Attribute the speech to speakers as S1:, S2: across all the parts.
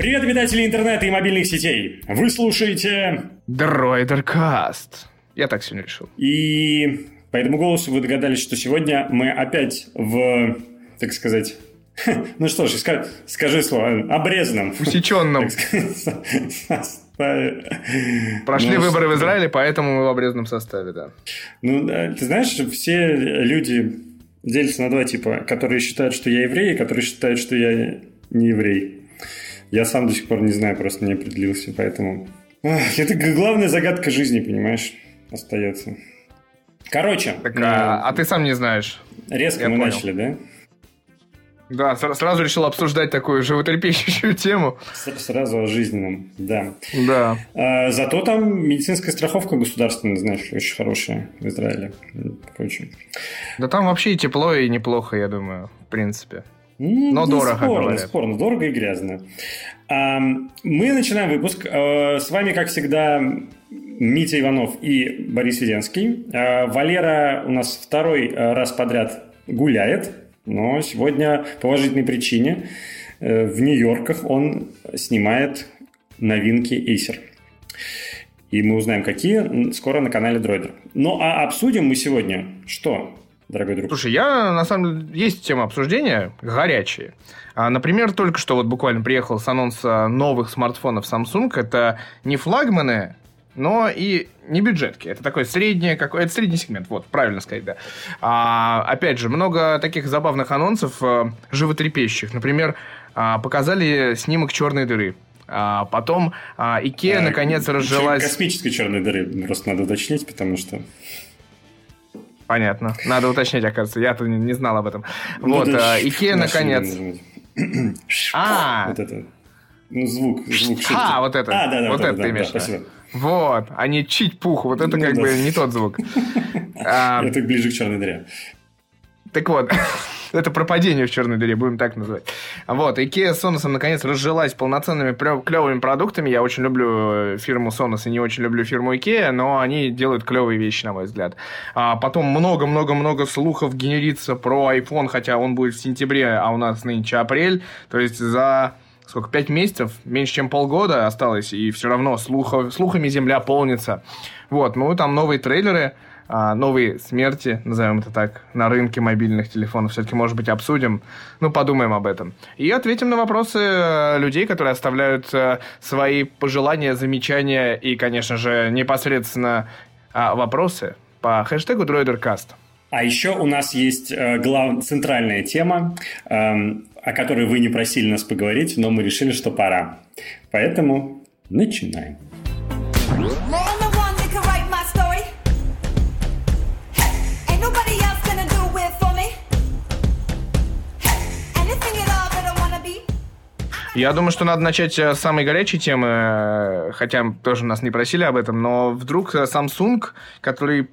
S1: Привет, обитатели интернета и мобильных сетей! Вы слушаете...
S2: Дроидеркаст. Я так сегодня решил.
S1: И по этому голосу вы догадались, что сегодня мы опять в, так сказать... Ну что ж, скажи слово, обрезанном.
S2: Усеченном. Прошли ну, выборы в Израиле, поэтому мы в обрезанном составе, да.
S1: Ну, ты знаешь, все люди делятся на два типа, которые считают, что я еврей, и которые считают, что я не еврей. Я сам до сих пор не знаю, просто не определился, поэтому... Это главная загадка жизни, понимаешь, остается. Короче.
S2: Так, а, а ты сам не знаешь.
S1: Резко мы понял. начали, да?
S2: Да, сразу решил обсуждать такую животрепещущую тему.
S1: Сразу о жизненном, да.
S2: Да.
S1: А, зато там медицинская страховка государственная, знаешь, очень хорошая в Израиле. Короче.
S2: Да там вообще и тепло, и неплохо, я думаю, в принципе. Но не дорого,
S1: спорно,
S2: говорят.
S1: спорно, дорого и грязно. Мы начинаем выпуск. А, с вами, как всегда, Митя Иванов и Борис Веденский. Валера у нас второй раз подряд гуляет но сегодня по уважительной причине э, в Нью-Йорках он снимает новинки Acer. И мы узнаем, какие, скоро на канале Дроидер. Ну, а обсудим мы сегодня что, дорогой друг?
S2: Слушай, я, на самом деле, есть тема обсуждения горячие. А, например, только что вот буквально приехал с анонса новых смартфонов Samsung. Это не флагманы, но и не бюджетки. Это такой средний, какой, это средний сегмент, вот, правильно сказать, да. А, опять же, много таких забавных анонсов, э, животрепещущих. Например, а, показали снимок черной дыры. А потом а, Икея а, наконец разжилась...
S1: Космической черной дыры, просто надо уточнить, потому что...
S2: Понятно. Надо уточнять, оказывается. Я-то не, не знал об этом. Ну, вот, а, Икея наконец...
S1: А! Вот это. Ну, звук, звук.
S2: А, вот это.
S1: А, да, да,
S2: вот
S1: да,
S2: это
S1: да,
S2: ты имеешь.
S1: Да, спасибо.
S2: Вот, а не чить-пух. Вот это ну, как да. бы не тот звук.
S1: А, это ближе к черной дыре.
S2: Так вот, это пропадение в черной дыре, будем так называть. Вот, IKEA с Sonos наконец разжилась полноценными клевыми продуктами. Я очень люблю э, фирму Sonos и не очень люблю фирму IKEA, но они делают клевые вещи, на мой взгляд. А потом много-много-много слухов генерится про iPhone, хотя он будет в сентябре, а у нас нынче апрель. То есть за сколько, пять месяцев, меньше, чем полгода осталось, и все равно слухов, слухами земля полнится. Вот, ну, там новые трейлеры, а, новые смерти, назовем это так, на рынке мобильных телефонов все-таки, может быть, обсудим, ну, подумаем об этом. И ответим на вопросы э, людей, которые оставляют э, свои пожелания, замечания и, конечно же, непосредственно а, вопросы по хэштегу DroiderCast.
S1: А еще у нас есть э, глав... центральная тема, эм, о которой вы не просили нас поговорить, но мы решили, что пора. Поэтому начинаем.
S2: Я думаю, что надо начать э, с самой горячей темы, э, хотя тоже нас не просили об этом, но вдруг э, Samsung, который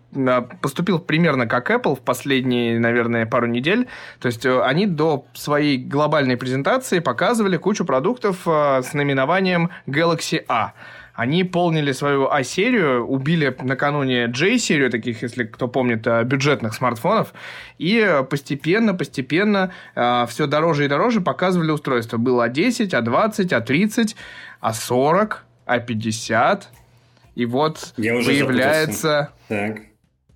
S2: поступил примерно как Apple в последние, наверное, пару недель, то есть они до своей глобальной презентации показывали кучу продуктов с наименованием Galaxy A. Они полнили свою А-серию, убили накануне J-серию, таких, если кто помнит, э, бюджетных смартфонов, и постепенно, постепенно э, все дороже и дороже показывали устройства. Было А10, А20, А30, А40, А50, и вот
S1: Я уже
S2: появляется...
S1: Так.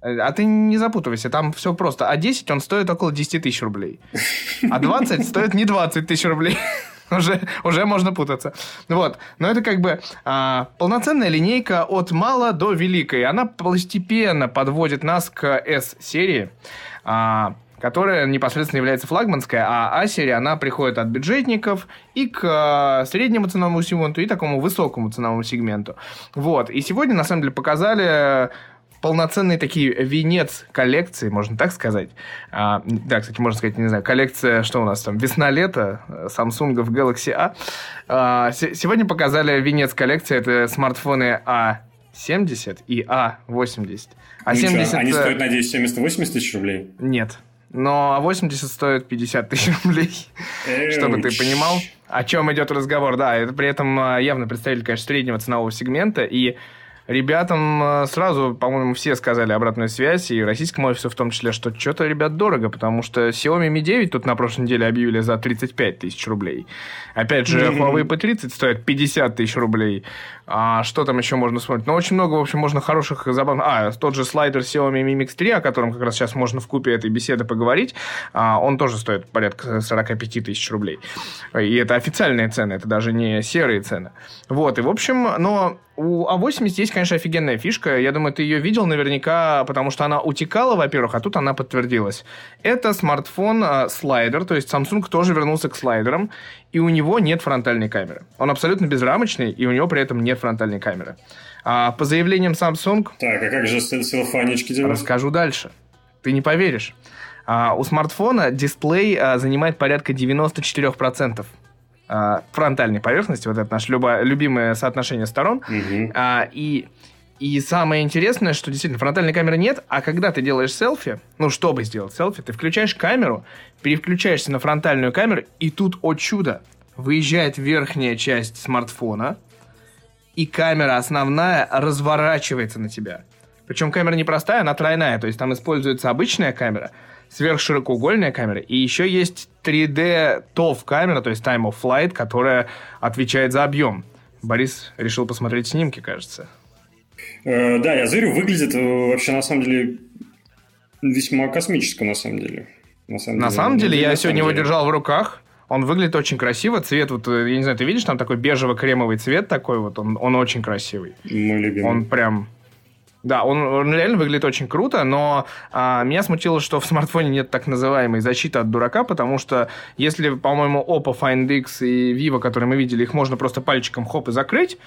S2: А ты не запутывайся, там все просто. А 10 он стоит около 10 тысяч рублей. А 20 стоит не 20 тысяч рублей. уже, уже можно путаться. Вот. Но это как бы а, полноценная линейка от мала до великой. Она постепенно подводит нас к S-серии. А, которая непосредственно является флагманской, а А-серия, она приходит от бюджетников и к а, среднему ценовому сегменту, и такому высокому ценовому сегменту. Вот. И сегодня, на самом деле, показали полноценный такие венец коллекции, можно так сказать. А, да, кстати, можно сказать, не знаю, коллекция, что у нас там, весна-лето, Samsung Galaxy A. А, сегодня показали венец коллекции, это смартфоны А70 и А80.
S1: А 70... Они стоят, надеюсь, 70-80 тысяч рублей?
S2: Нет. Но А80 стоит 50 тысяч рублей, чтобы ты понимал, о чем идет разговор. Да, это при этом а, явно представитель, конечно, среднего ценового сегмента, и ребятам э, сразу, по-моему, все сказали обратную связь, и российскому офису в том числе, что что-то, ребят, дорого, потому что Xiaomi Mi 9 тут на прошлой неделе объявили за 35 тысяч рублей. Опять же, Huawei P30 стоит 50 тысяч рублей. А что там еще можно смотреть? Ну, очень много, в общем, можно хороших, забавных... А, тот же слайдер Xiaomi Mi Mix 3, о котором как раз сейчас можно в купе этой беседы поговорить, а, он тоже стоит порядка 45 тысяч рублей. И это официальные цены, это даже не серые цены. Вот, и в общем, но у А80 есть, конечно, офигенная фишка. Я думаю, ты ее видел наверняка, потому что она утекала, во-первых, а тут она подтвердилась. Это смартфон э, слайдер, то есть Samsung тоже вернулся к слайдерам, и у него нет фронтальной камеры. Он абсолютно безрамочный, и у него при этом нет фронтальной камеры. А по заявлениям Samsung...
S1: Так, а как же селфанечки делать?
S2: Расскажу дальше. Ты не поверишь. А, у смартфона дисплей а, занимает порядка 94% а, фронтальной поверхности, вот это наше любо, любимое соотношение сторон.
S1: Угу.
S2: А, и, и самое интересное, что действительно фронтальной камеры нет, а когда ты делаешь селфи, ну, чтобы сделать селфи, ты включаешь камеру, переключаешься на фронтальную камеру, и тут, о чудо, выезжает верхняя часть смартфона, и камера основная разворачивается на тебя. Причем камера не простая, она тройная, то есть там используется обычная камера – сверхширокоугольная камера, и еще есть 3D TOF камера, то есть Time of Flight, которая отвечает за объем. Борис решил посмотреть снимки, кажется.
S1: Э, да, я зырю, выглядит э, вообще на самом деле весьма космически, на самом деле.
S2: На самом на деле, самом деле я сегодня его держал в руках. Он выглядит очень красиво. Цвет, вот, э, я не знаю, ты видишь, там такой бежево-кремовый цвет такой вот, он, он очень красивый.
S1: Мой любимый.
S2: Он прям да, он, он реально выглядит очень круто, но а, меня смутило, что в смартфоне нет так называемой защиты от дурака, потому что если, по-моему, Oppo Find X и Vivo, которые мы видели, их можно просто пальчиком хоп и закрыть,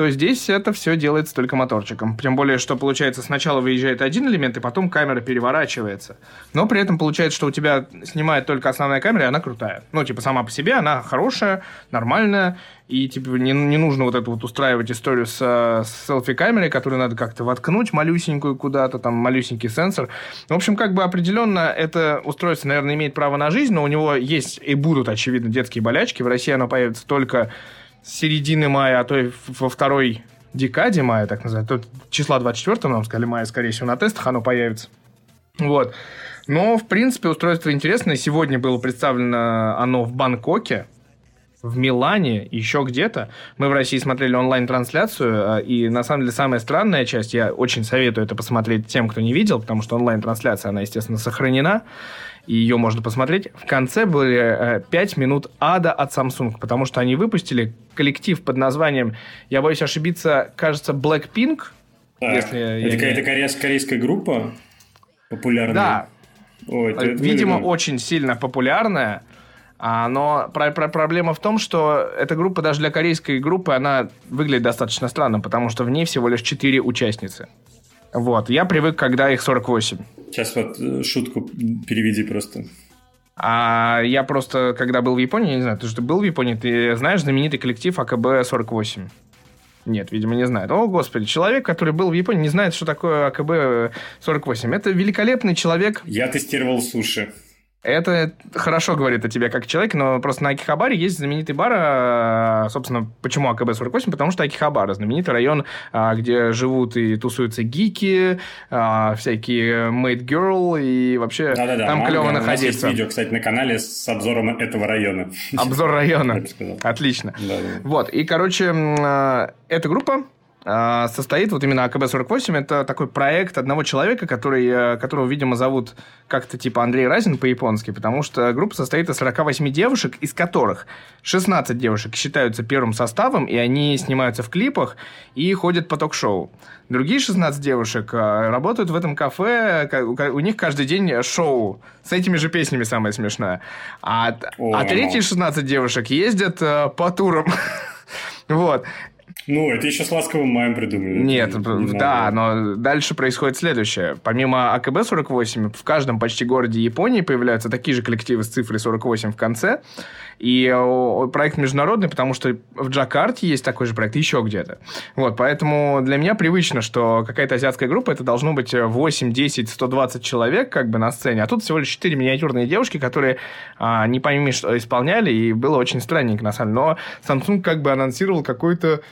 S2: то здесь это все делается только моторчиком. Тем более, что получается сначала выезжает один элемент, и потом камера переворачивается. Но при этом получается, что у тебя снимает только основная камера, и она крутая. Ну, типа, сама по себе она хорошая, нормальная, и типа не, не нужно вот эту вот устраивать историю с, с селфи-камерой, которую надо как-то воткнуть малюсенькую куда-то, там малюсенький сенсор. В общем, как бы определенно это устройство, наверное, имеет право на жизнь, но у него есть и будут, очевидно, детские болячки. В России оно появится только середины мая, а то и во второй декаде мая, так называемой. Тут числа 24 нам сказали мая, скорее всего, на тестах оно появится. Вот. Но, в принципе, устройство интересное. Сегодня было представлено оно в Бангкоке, в Милане, еще где-то. Мы в России смотрели онлайн-трансляцию, а, и на самом деле самая странная часть, я очень советую это посмотреть тем, кто не видел, потому что онлайн-трансляция, она, естественно, сохранена и ее можно посмотреть. В конце были э, 5 минут ада от Samsung, потому что они выпустили коллектив под названием, я боюсь ошибиться, кажется, Blackpink.
S1: Так, если это какая-то корейская, корейская группа популярная?
S2: Да. Ой, это, Видимо, это... очень сильно популярная. А, но про, про, проблема в том, что эта группа даже для корейской группы, она выглядит достаточно странно, потому что в ней всего лишь 4 участницы. Вот, я привык, когда их 48.
S1: Сейчас вот э, шутку переведи просто.
S2: А я просто, когда был в Японии, не знаю, ты что был в Японии, ты знаешь знаменитый коллектив АКБ-48? Нет, видимо, не знает. О, господи, человек, который был в Японии, не знает, что такое АКБ-48. Это великолепный человек.
S1: Я тестировал суши.
S2: Это хорошо говорит о тебе как человеке, но просто на Акихабаре есть знаменитый бар, а, собственно, почему АКБ-48? Потому что Акихабара, знаменитый район, а, где живут и тусуются гики, а, всякие made girl, и вообще
S1: Да-да-да,
S2: там
S1: манго.
S2: клево находиться.
S1: Есть видео, кстати, на канале с обзором этого района.
S2: Обзор района. Отлично. Вот, и, короче, эта группа состоит вот именно АКБ-48. Это такой проект одного человека, который, э, которого, видимо, зовут как-то типа Андрей Разин по-японски, потому что группа состоит из 48 девушек, из которых 16 девушек считаются первым составом, и они снимаются в клипах и ходят по ток-шоу. Другие 16 девушек э, работают в этом кафе, у них каждый день шоу с этими же песнями, самое смешное. А, а третьи 16 девушек ездят э, по турам. Вот.
S1: Ну, это еще с ласковым маем придумали.
S2: Нет, не да, но дальше происходит следующее. Помимо АКБ-48, в каждом почти городе Японии появляются такие же коллективы с цифрой 48 в конце. И проект международный, потому что в Джакарте есть такой же проект, еще где-то. Вот, поэтому для меня привычно, что какая-то азиатская группа, это должно быть 8, 10, 120 человек как бы на сцене, а тут всего лишь 4 миниатюрные девушки, которые а, не пойми, что исполняли, и было очень странненько, на самом деле. Но Samsung как бы анонсировал какой-то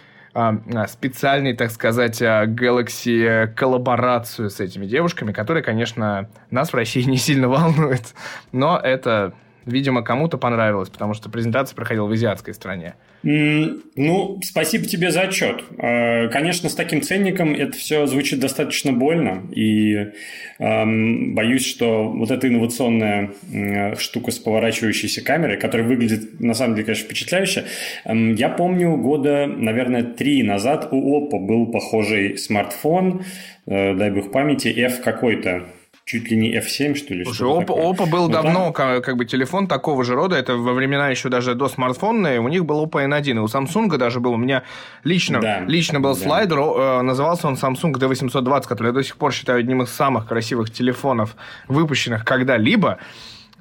S2: специальный, так сказать, а, Galaxy коллаборацию с этими девушками, которые, конечно, нас в России не сильно волнует. Но это видимо, кому-то понравилось, потому что презентация проходила в азиатской стране.
S1: Ну, спасибо тебе за отчет. А, конечно, с таким ценником это все звучит достаточно больно, и эм, боюсь, что вот эта инновационная э, штука с поворачивающейся камерой, которая выглядит, на самом деле, конечно, впечатляюще. Эм, я помню, года, наверное, три назад у Oppo был похожий смартфон, э, дай бог памяти, F какой-то, чуть ли не F7, что ли?
S2: Слушай, Oppo, Oppo был ну, давно там... как, бы телефон такого же рода, это во времена еще даже до смартфона, у них был Oppo N1, и у Samsung даже был, у меня лично, да, лично был да. слайдер, э, назывался он Samsung D820, который я до сих пор считаю одним из самых красивых телефонов, выпущенных когда-либо,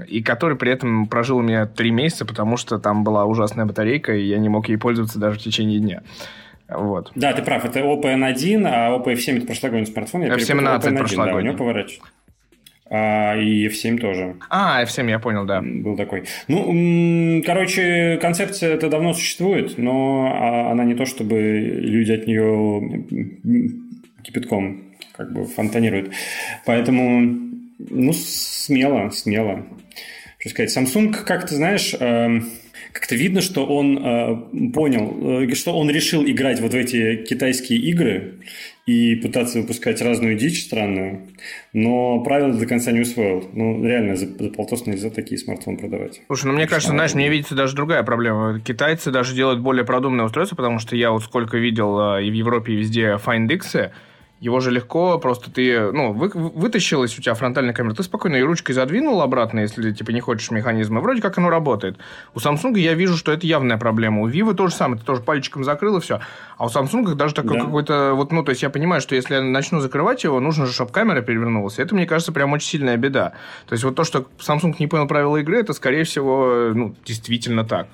S2: и который при этом прожил у меня три месяца, потому что там была ужасная батарейка, и я не мог ей пользоваться даже в течение дня. Вот.
S1: Да, ты прав, это Oppo N1, а Oppo F7 это прошлогодний смартфон. Я
S2: F17 прошлогодний. Да, у него
S1: поворачивается. А, и F7 тоже.
S2: А, F7, я понял, да.
S1: Был такой. Ну, короче, концепция это давно существует, но а, она не то, чтобы люди от нее кипятком как бы фонтанируют. Поэтому, ну, смело, смело. Что сказать, Samsung, как ты знаешь, эм, как-то видно, что он э, понял, э, что он решил играть вот в эти китайские игры и пытаться выпускать разную дичь странную, но правила до конца не усвоил. Ну, реально, за, за полтос нельзя такие смартфоны продавать.
S2: Слушай, ну мне кажется, знаешь, мне видится даже другая проблема. Китайцы даже делают более продуманные устройства, потому что я вот сколько видел э, и в Европе, и везде Find X, его же легко, просто ты, ну, вы, вытащилась у тебя фронтальная камера, ты спокойно и ручкой задвинул обратно, если типа не хочешь механизма. Вроде как оно работает. У Samsung я вижу, что это явная проблема. У Vivo то же самое, ты тоже пальчиком закрыл и все. А у Samsung даже такой да. какой-то, вот, ну, то есть я понимаю, что если я начну закрывать его, нужно же, чтобы камера перевернулась. Это, мне кажется, прям очень сильная беда. То есть вот то, что Samsung не понял правила игры, это, скорее всего, ну, действительно так.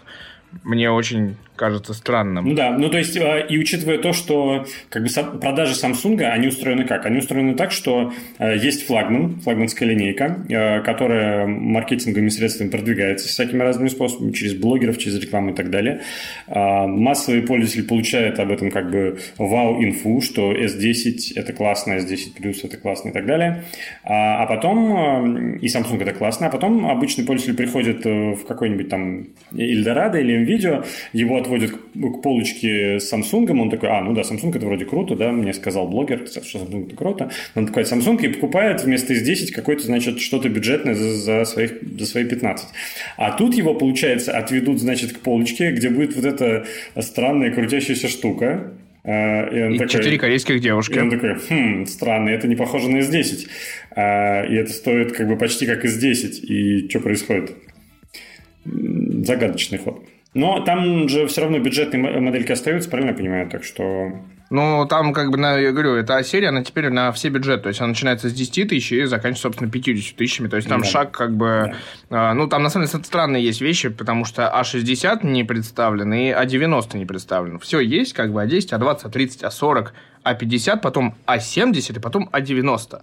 S2: Мне очень кажется странным.
S1: Ну да, ну то есть, а, и учитывая то, что как бы продажи Samsung, они устроены как? Они устроены так, что а, есть флагман, флагманская линейка, а, которая маркетинговыми средствами продвигается всякими разными способами, через блогеров, через рекламу и так далее. Массовый пользователь получает об этом как бы вау-инфу, что S10 это классно, S10 Plus это классно и так далее. А потом, и Samsung это классно, а потом обычный пользователь приходит э, в какой-нибудь там Эльдорадо или видео, его отводят к, к полочке с Samsung, он такой, а, ну да, Samsung это вроде круто, да, мне сказал блогер, что Samsung это круто. Он такой Samsung и покупает вместо S10 какой-то, значит, что-то бюджетное за, за, своих, за свои 15. А тут его, получается, отведут, значит, к полочке, где будет вот эта странная крутящаяся штука,
S2: а, и, он и такой, четыре корейских девушки.
S1: И он такой, хм, странно, это не похоже на S10. А, и это стоит как бы почти как S10. И что происходит? Загадочный ход. Но там же все равно бюджетные модельки остаются, правильно я понимаю? Так что...
S2: Ну, там, как бы, на, я говорю, эта серия, она теперь на все бюджеты. То есть, она начинается с 10 тысяч и заканчивается, собственно, 50 тысячами. То есть, там да. шаг, как бы... Да. Э, ну, там, на самом деле, странные есть вещи, потому что А60 не представлен и А90 не представлен. Все есть, как бы, А10, А20, А30, А40, А50, потом А70 и потом А90.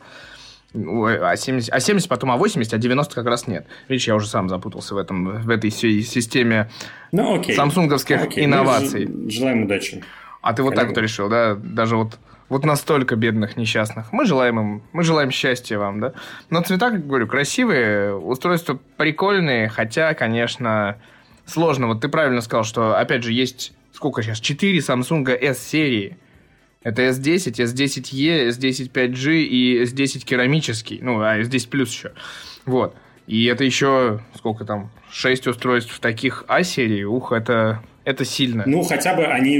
S2: А 70, а 70 потом а 80, а 90 как раз нет. Видишь, я уже сам запутался в, этом, в этой системе ну, окей. самсунговских окей. инноваций.
S1: Мы желаем удачи.
S2: А ты вот так вот решил, да? Даже вот, вот настолько бедных, несчастных. Мы желаем им, мы желаем счастья вам, да? Но цвета, как говорю, красивые, устройства прикольные, хотя, конечно, сложно. Вот ты правильно сказал, что, опять же, есть сколько сейчас? 4 Samsung S-серии – это S10, S10E, S10 5G и S10 керамический. Ну, а S10 плюс еще. Вот. И это еще, сколько там, 6 устройств таких А-серии. Ух, это это сильно.
S1: Ну, хотя бы они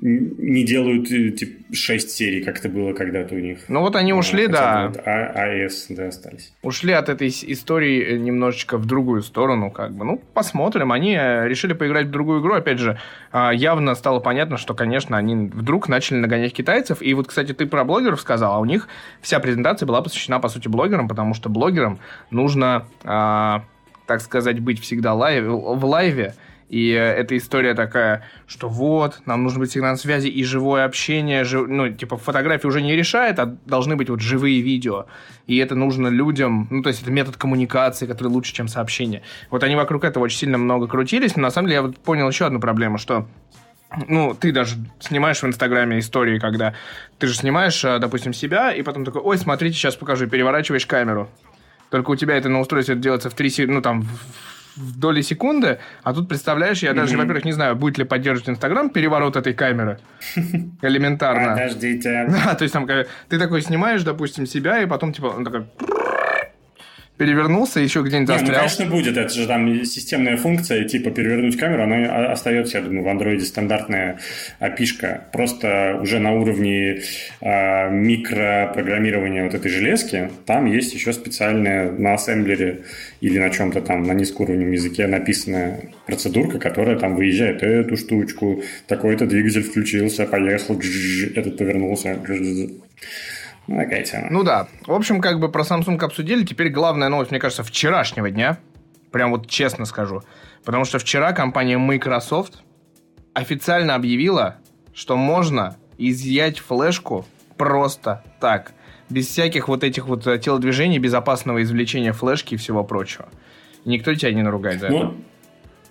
S1: не делают э, типа, 6 серий, как это было когда-то у них.
S2: Ну, вот они ушли, а, да. Вот
S1: АЭС, да, остались.
S2: Ушли от этой истории э, немножечко в другую сторону, как бы. Ну, посмотрим. Они э, решили поиграть в другую игру. Опять же, а, явно стало понятно, что, конечно, они вдруг начали нагонять китайцев. И вот, кстати, ты про блогеров сказал, а у них вся презентация была посвящена, по сути, блогерам, потому что блогерам нужно, а, так сказать, быть всегда live, в live е, и э, эта история такая, что вот, нам нужно быть сигнал связи и живое общение, жив... ну, типа, фотографии уже не решает, а должны быть вот живые видео. И это нужно людям, ну, то есть это метод коммуникации, который лучше, чем сообщение. Вот они вокруг этого очень сильно много крутились, но на самом деле я вот понял еще одну проблему, что ну, ты даже снимаешь в Инстаграме истории, когда ты же снимаешь, э, допустим, себя, и потом такой, ой, смотрите, сейчас покажу, переворачиваешь камеру. Только у тебя это на устройстве делается в 3 ну, там, в доли секунды, а тут, представляешь, я даже, mm-hmm. во-первых, не знаю, будет ли поддерживать Инстаграм переворот этой камеры. Элементарно.
S1: Подождите.
S2: Да, то есть там ты такой снимаешь, допустим, себя, и потом, типа, он такой перевернулся, еще где-нибудь застрял.
S1: Не, ну, конечно, будет. Это же там системная функция, типа перевернуть камеру, она остается, я думаю, в андроиде стандартная опишка. Просто уже на уровне э, микропрограммирования вот этой железки, там есть еще специальная на ассемблере или на чем-то там на низкоуровневом языке написанная процедурка, которая там выезжает эту штучку, такой-то двигатель включился, поехал, этот повернулся.
S2: Ну, такая тема. Ну да. В общем, как бы про Samsung обсудили. Теперь главная новость, мне кажется, вчерашнего дня. Прям вот честно скажу. Потому что вчера компания Microsoft официально объявила, что можно изъять флешку просто так. Без всяких вот этих вот э, телодвижений, безопасного извлечения флешки и всего прочего. никто тебя не наругает за ну, это.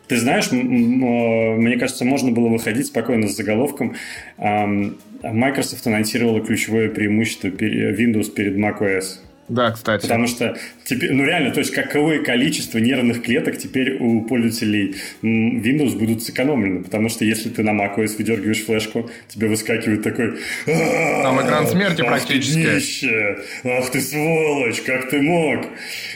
S1: Ты знаешь, мне кажется, можно было выходить спокойно с заголовком. Microsoft анонсировала ключевое преимущество Windows перед macOS.
S2: Да, кстати.
S1: Потому что теперь, ну реально, то есть какое количество нервных клеток теперь у пользователей Windows будут сэкономлены. Потому что если ты на macOS выдергиваешь флешку, тебе выскакивает такой...
S2: Там экран смерти практически.
S1: Днище! Ах ты сволочь, как ты мог?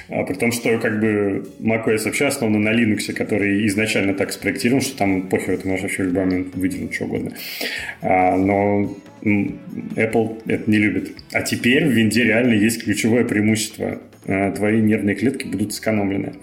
S1: А, при том, что как бы macOS вообще основан на Linux, который изначально так спроектирован, что там похер, ты можешь вообще в любой момент выдернуть что угодно. А, но Apple это не любит. А теперь в винде реально есть ключевое преимущество. А, твои нервные клетки будут сэкономлены.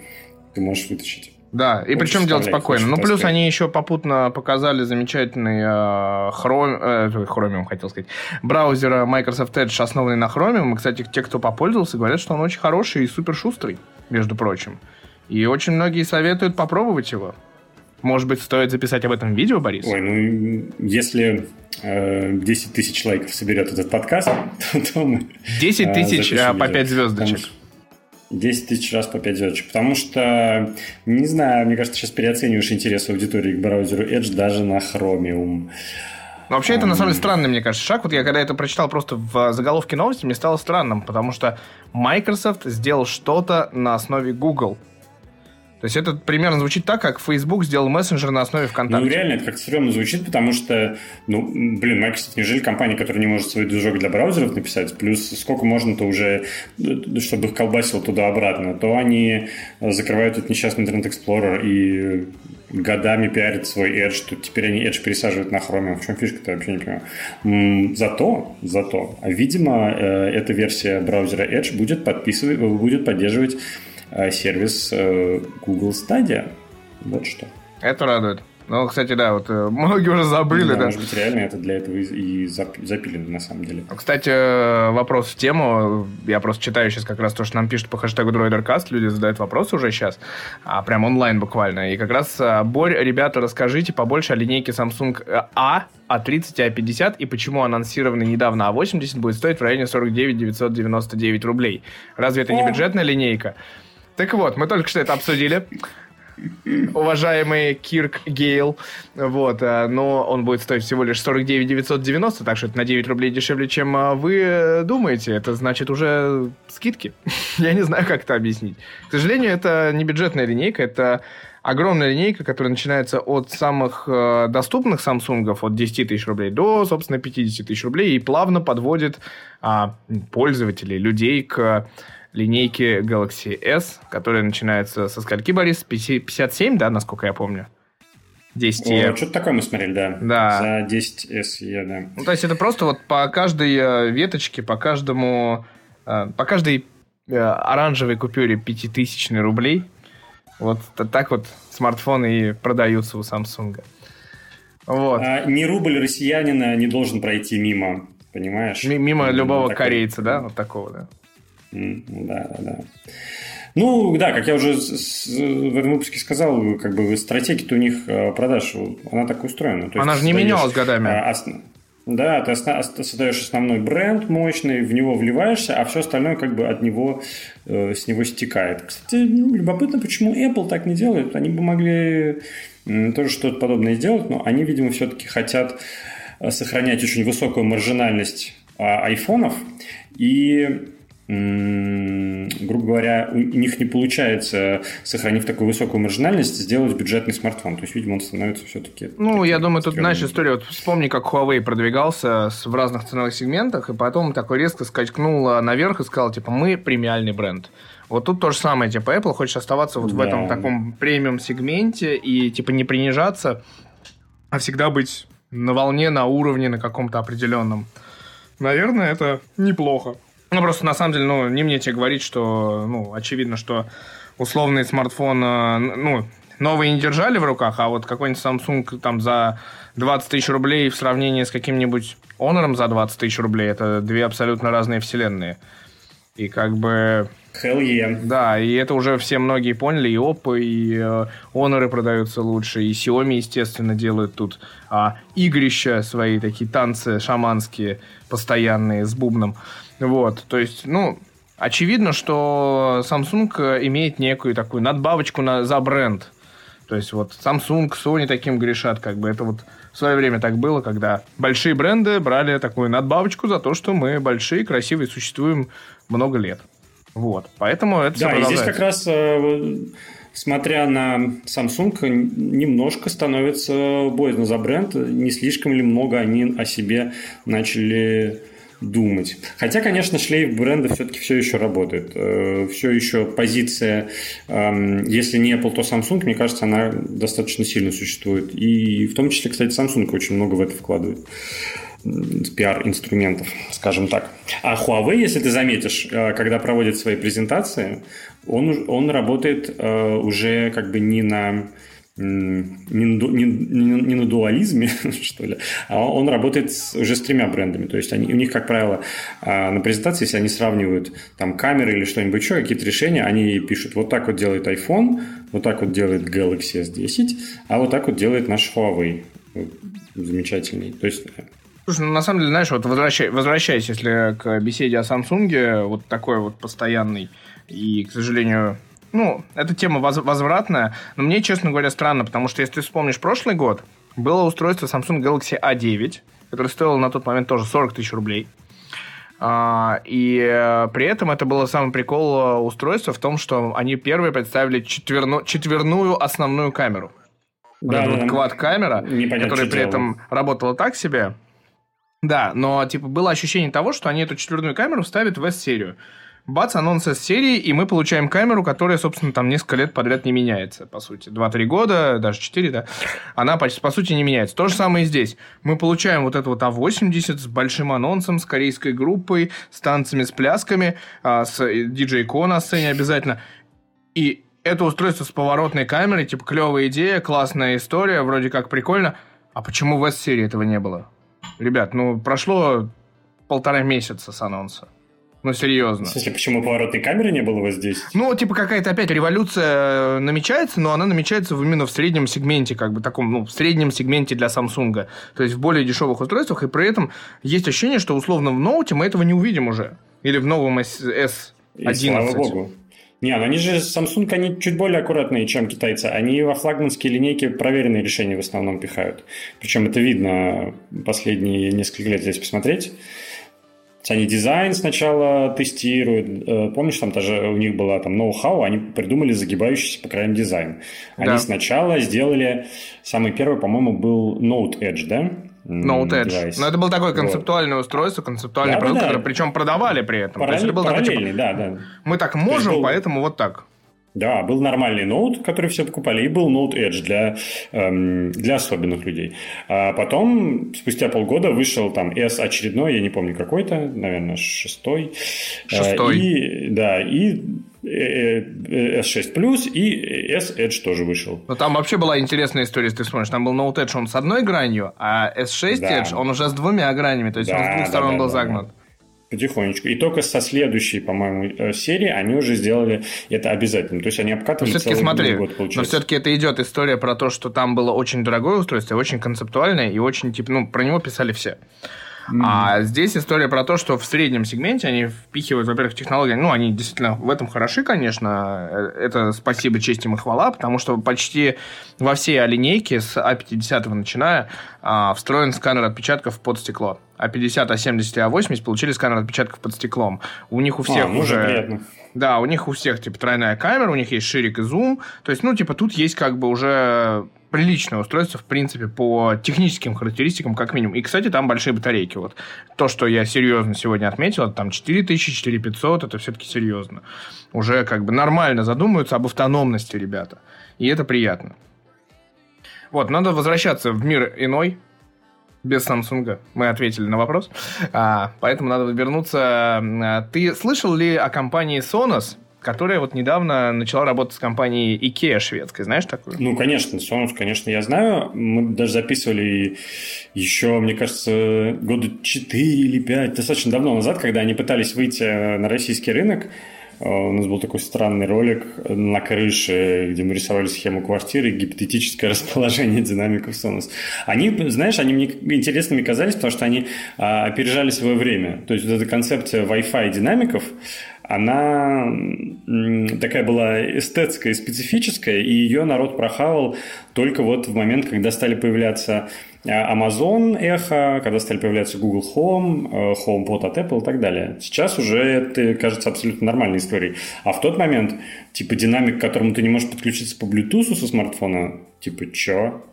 S1: Ты можешь вытащить.
S2: Да, и причем делать спокойно. Ну, плюс они еще попутно показали замечательный э, Chrome, э, Chromium, хотел сказать, браузер Microsoft Edge, основанный на Chromium. И, кстати, те, кто попользовался, говорят, что он очень хороший и супер шустрый, между прочим. И очень многие советуют попробовать его. Может быть, стоит записать об этом видео, Борис?
S1: Ой, ну, если э, 10 тысяч лайков соберет этот подкаст, то, то мы
S2: 10 э, тысяч э, по 5 звездочек.
S1: 10 тысяч раз по 5 звездочек. Потому что, не знаю, мне кажется, сейчас переоцениваешь интерес аудитории к браузеру Edge даже на Chromium.
S2: Но вообще это на самом деле странный, мне кажется, шаг. Вот я когда это прочитал просто в заголовке новости, мне стало странным, потому что Microsoft сделал что-то на основе Google. То есть это примерно звучит так, как Facebook сделал мессенджер на основе ВКонтакте.
S1: Ну, реально, это как-то стрёмно звучит, потому что, ну, блин, Microsoft, неужели компания, которая не может свой движок для браузеров написать, плюс сколько можно-то уже, чтобы их колбасило туда-обратно, то они закрывают этот несчастный Internet Explorer и годами пиарят свой Edge, тут теперь они Edge пересаживают на Chromium. В чем фишка-то, вообще не понимаю. Зато, зато, видимо, э, эта версия браузера Edge будет подписывать, будет поддерживать сервис э, Google Stadia. Вот что.
S2: Это радует. Ну, кстати, да, вот э, многие уже забыли, да. да.
S1: Может быть, реально это для этого и запилено на самом деле.
S2: Кстати, вопрос в тему. Я просто читаю сейчас как раз то, что нам пишут по хэштегу DroiderCast. Люди задают вопросы уже сейчас. А, прям онлайн буквально. И как раз, Борь, ребята, расскажите побольше о линейке Samsung A, A30 и A50 и почему анонсированный недавно A80 будет стоить в районе 49 999 рублей. Разве это не бюджетная линейка? Так вот, мы только что это обсудили. Уважаемый Кирк Гейл. Вот, э, но он будет стоить всего лишь 49 990, так что это на 9 рублей дешевле, чем э, вы думаете. Это значит уже скидки. Я не знаю, как это объяснить. К сожалению, это не бюджетная линейка, это огромная линейка, которая начинается от самых э, доступных Samsung, от 10 тысяч рублей до, собственно, 50 тысяч рублей, и плавно подводит а, пользователей, людей к линейки Galaxy S, которая начинается со скольки, Борис? 57, да, насколько я помню? 10
S1: О, что-то такое мы смотрели, да.
S2: Да.
S1: За 10 SE, да.
S2: Ну, то есть, это просто вот по каждой э, веточке, по каждому... Э, по каждой э, оранжевой купюре 5000 рублей вот так вот смартфоны и продаются у Samsung.
S1: Вот. А, ни рубль россиянина не должен пройти мимо, понимаешь?
S2: Мимо любого такой... корейца, да? Вот такого, да.
S1: Да, да, да. Ну, да, как я уже в этом выпуске сказал, как бы стратегия-то у них э, продаж, она так устроена.
S2: То она же не менялась годами. А,
S1: Да, ты создаешь основной бренд мощный, в него вливаешься, а все остальное как бы от него, э, с него стекает. Кстати, ну, любопытно, почему Apple так не делает. Они бы могли тоже что-то подобное сделать, но они, видимо, все-таки хотят э, сохранять очень высокую маржинальность э, айфонов и грубо говоря, у них не получается, сохранив такую высокую маржинальность, сделать бюджетный смартфон. То есть, видимо, он становится все-таки...
S2: Ну, я думаю, тут, знаешь, история... Вот вспомни, как Huawei продвигался в разных ценовых сегментах, и потом такой резко скачкнул наверх и сказал, типа, мы премиальный бренд. Вот тут то же самое, типа, Apple хочет оставаться вот да. в этом таком премиум-сегменте и, типа, не принижаться, а всегда быть на волне, на уровне, на каком-то определенном. Наверное, это неплохо. Ну, просто на самом деле, ну, не мне тебе говорить, что, ну, очевидно, что условный смартфон, э, ну, новые не держали в руках, а вот какой-нибудь Samsung там за 20 тысяч рублей в сравнении с каким-нибудь Honor за 20 тысяч рублей, это две абсолютно разные вселенные. И как бы...
S1: Hell yeah.
S2: Да, и это уже все многие поняли, и Oppo, и э, Honor продаются лучше, и Xiaomi, естественно, делают тут а, игрища свои, такие танцы шаманские, постоянные, с бубном. Вот, то есть, ну, очевидно, что Samsung имеет некую такую надбавочку на, за бренд. То есть вот Samsung, Sony таким грешат, как бы это вот в свое время так было, когда большие бренды брали такую надбавочку за то, что мы большие, красивые, существуем много лет. Вот, поэтому это
S1: Да, и здесь как раз, э, смотря на Samsung, немножко становится боязно за бренд, не слишком ли много они о себе начали думать. Хотя, конечно, шлейф бренда все-таки все еще работает. Э, все еще позиция, эм, если не Apple, то Samsung, мне кажется, она достаточно сильно существует. И в том числе, кстати, Samsung очень много в это вкладывает пиар-инструментов, скажем так. А Huawei, если ты заметишь, э, когда проводит свои презентации, он, он работает э, уже как бы не на не, не, не на дуализме, что ли, а он работает уже с тремя брендами. То есть они, у них, как правило, а, на презентации, если они сравнивают там камеры или что-нибудь еще, какие-то решения, они пишут, вот так вот делает iPhone, вот так вот делает Galaxy S10, а вот так вот делает наш Huawei. Замечательный. То есть
S2: Слушай, ну на самом деле, знаешь, вот возвращай, возвращаясь, если к беседе о Samsung, вот такой вот постоянный и, к сожалению, ну, эта тема воз- возвратная, но мне, честно говоря, странно, потому что если ты вспомнишь прошлый год, было устройство Samsung Galaxy A9, которое стоило на тот момент тоже 40 тысяч рублей. А, и э, при этом это было самый прикол э, устройства в том, что они первые представили четверну, четверную основную камеру. Да, вот да, вот квад-камера, которая при этом работала так себе. Да, но типа было ощущение того, что они эту четверную камеру вставят в S-серию бац, анонс с серии, и мы получаем камеру, которая, собственно, там несколько лет подряд не меняется, по сути. Два-три года, даже четыре, да. Она, почти, по сути, не меняется. То же самое и здесь. Мы получаем вот это вот А80 с большим анонсом, с корейской группой, с танцами, с плясками, а, с диджей Ко на сцене обязательно. И это устройство с поворотной камерой, типа, клевая идея, классная история, вроде как прикольно. А почему в S-серии этого не было? Ребят, ну, прошло полтора месяца с анонса. Ну, серьезно. В
S1: смысле, почему поворотной камеры не было вот здесь?
S2: Ну, типа какая-то опять революция э, намечается, но она намечается именно в среднем сегменте, как бы таком, ну, в среднем сегменте для Samsung. То есть в более дешевых устройствах, и при этом есть ощущение, что условно в ноуте мы этого не увидим уже. Или в новом S11. И
S1: слава богу. Не, ну они же, Samsung, они чуть более аккуратные, чем китайцы. Они во флагманские линейки проверенные решения в основном пихают. Причем это видно последние несколько лет здесь посмотреть. Они дизайн сначала тестируют. Э, помнишь, там даже у них была там ноу-хау, они придумали загибающийся по краям дизайн. Они да. сначала сделали... Самый первый, по-моему, был Note Edge, да?
S2: Note Edge. Device. Но это был такое концептуальное вот. устройство, концептуальный да, продукт, да, да. который причем продавали при этом.
S1: Параллель, То есть, был такой, типа,
S2: да, да. Мы так можем, был... поэтому вот так.
S1: Да, был нормальный ноут, который все покупали, и был ноут Edge для, эм, для особенных людей. А потом, спустя полгода, вышел там S очередной, я не помню какой-то, наверное, шестой.
S2: Э, шестой.
S1: И, да, и S6 Plus и S Edge тоже вышел.
S2: Но там вообще была интересная история, если ты вспомнишь. Там был Note Edge, он с одной гранью, а S6 да. Edge, он уже с двумя гранями, то есть да, он с двух сторон да, был да, загнут. Да.
S1: Потихонечку. И только со следующей, по-моему, э, серии они уже сделали это обязательно. То есть они обкатывали
S2: все-таки смотри, год, получается. Но все-таки это идет история про то, что там было очень дорогое устройство, очень концептуальное и очень, типа, ну, про него писали все. Mm-hmm. А здесь история про то, что в среднем сегменте они впихивают, во-первых, технологии. Ну, они действительно в этом хороши, конечно. Э, это спасибо, честь им и хвала, потому что почти во всей линейке с А50 начиная а, встроен сканер отпечатков под стекло. А50, А70 и А80 получили сканер отпечатков под стеклом. У них у всех а, ну, уже... Приятно. Да, у них у всех, типа, тройная камера, у них есть ширик и зум. То есть, ну, типа, тут есть как бы уже приличное устройство, в принципе, по техническим характеристикам, как минимум. И, кстати, там большие батарейки. Вот то, что я серьезно сегодня отметил, это там 4000, 4500, это все-таки серьезно. Уже как бы нормально задумываются об автономности ребята. И это приятно. Вот, надо возвращаться в мир иной, без Samsung. Мы ответили на вопрос. А, поэтому надо вернуться. А, ты слышал ли о компании Sonos, которая вот недавно начала работать с компанией IKEA шведской. Знаешь такую?
S1: Ну, конечно, Sonos, конечно, я знаю. Мы даже записывали еще, мне кажется, года 4 или 5, достаточно давно назад, когда они пытались выйти на российский рынок. Э, у нас был такой странный ролик на крыше, где мы рисовали схему квартиры, гипотетическое расположение динамиков Sonos. Они, знаешь, они мне интересными казались, потому что они а, опережали свое время. То есть вот эта концепция Wi-Fi динамиков, она такая была эстетская и специфическая, и ее народ прохавал только вот в момент, когда стали появляться а, Amazon Echo, когда стали появляться Google Home, э, HomePod от Apple и так далее. Сейчас уже это кажется абсолютно нормальной историей. А в тот момент, типа, динамик, к которому ты не можешь подключиться по Bluetooth со смартфона, типа, чё?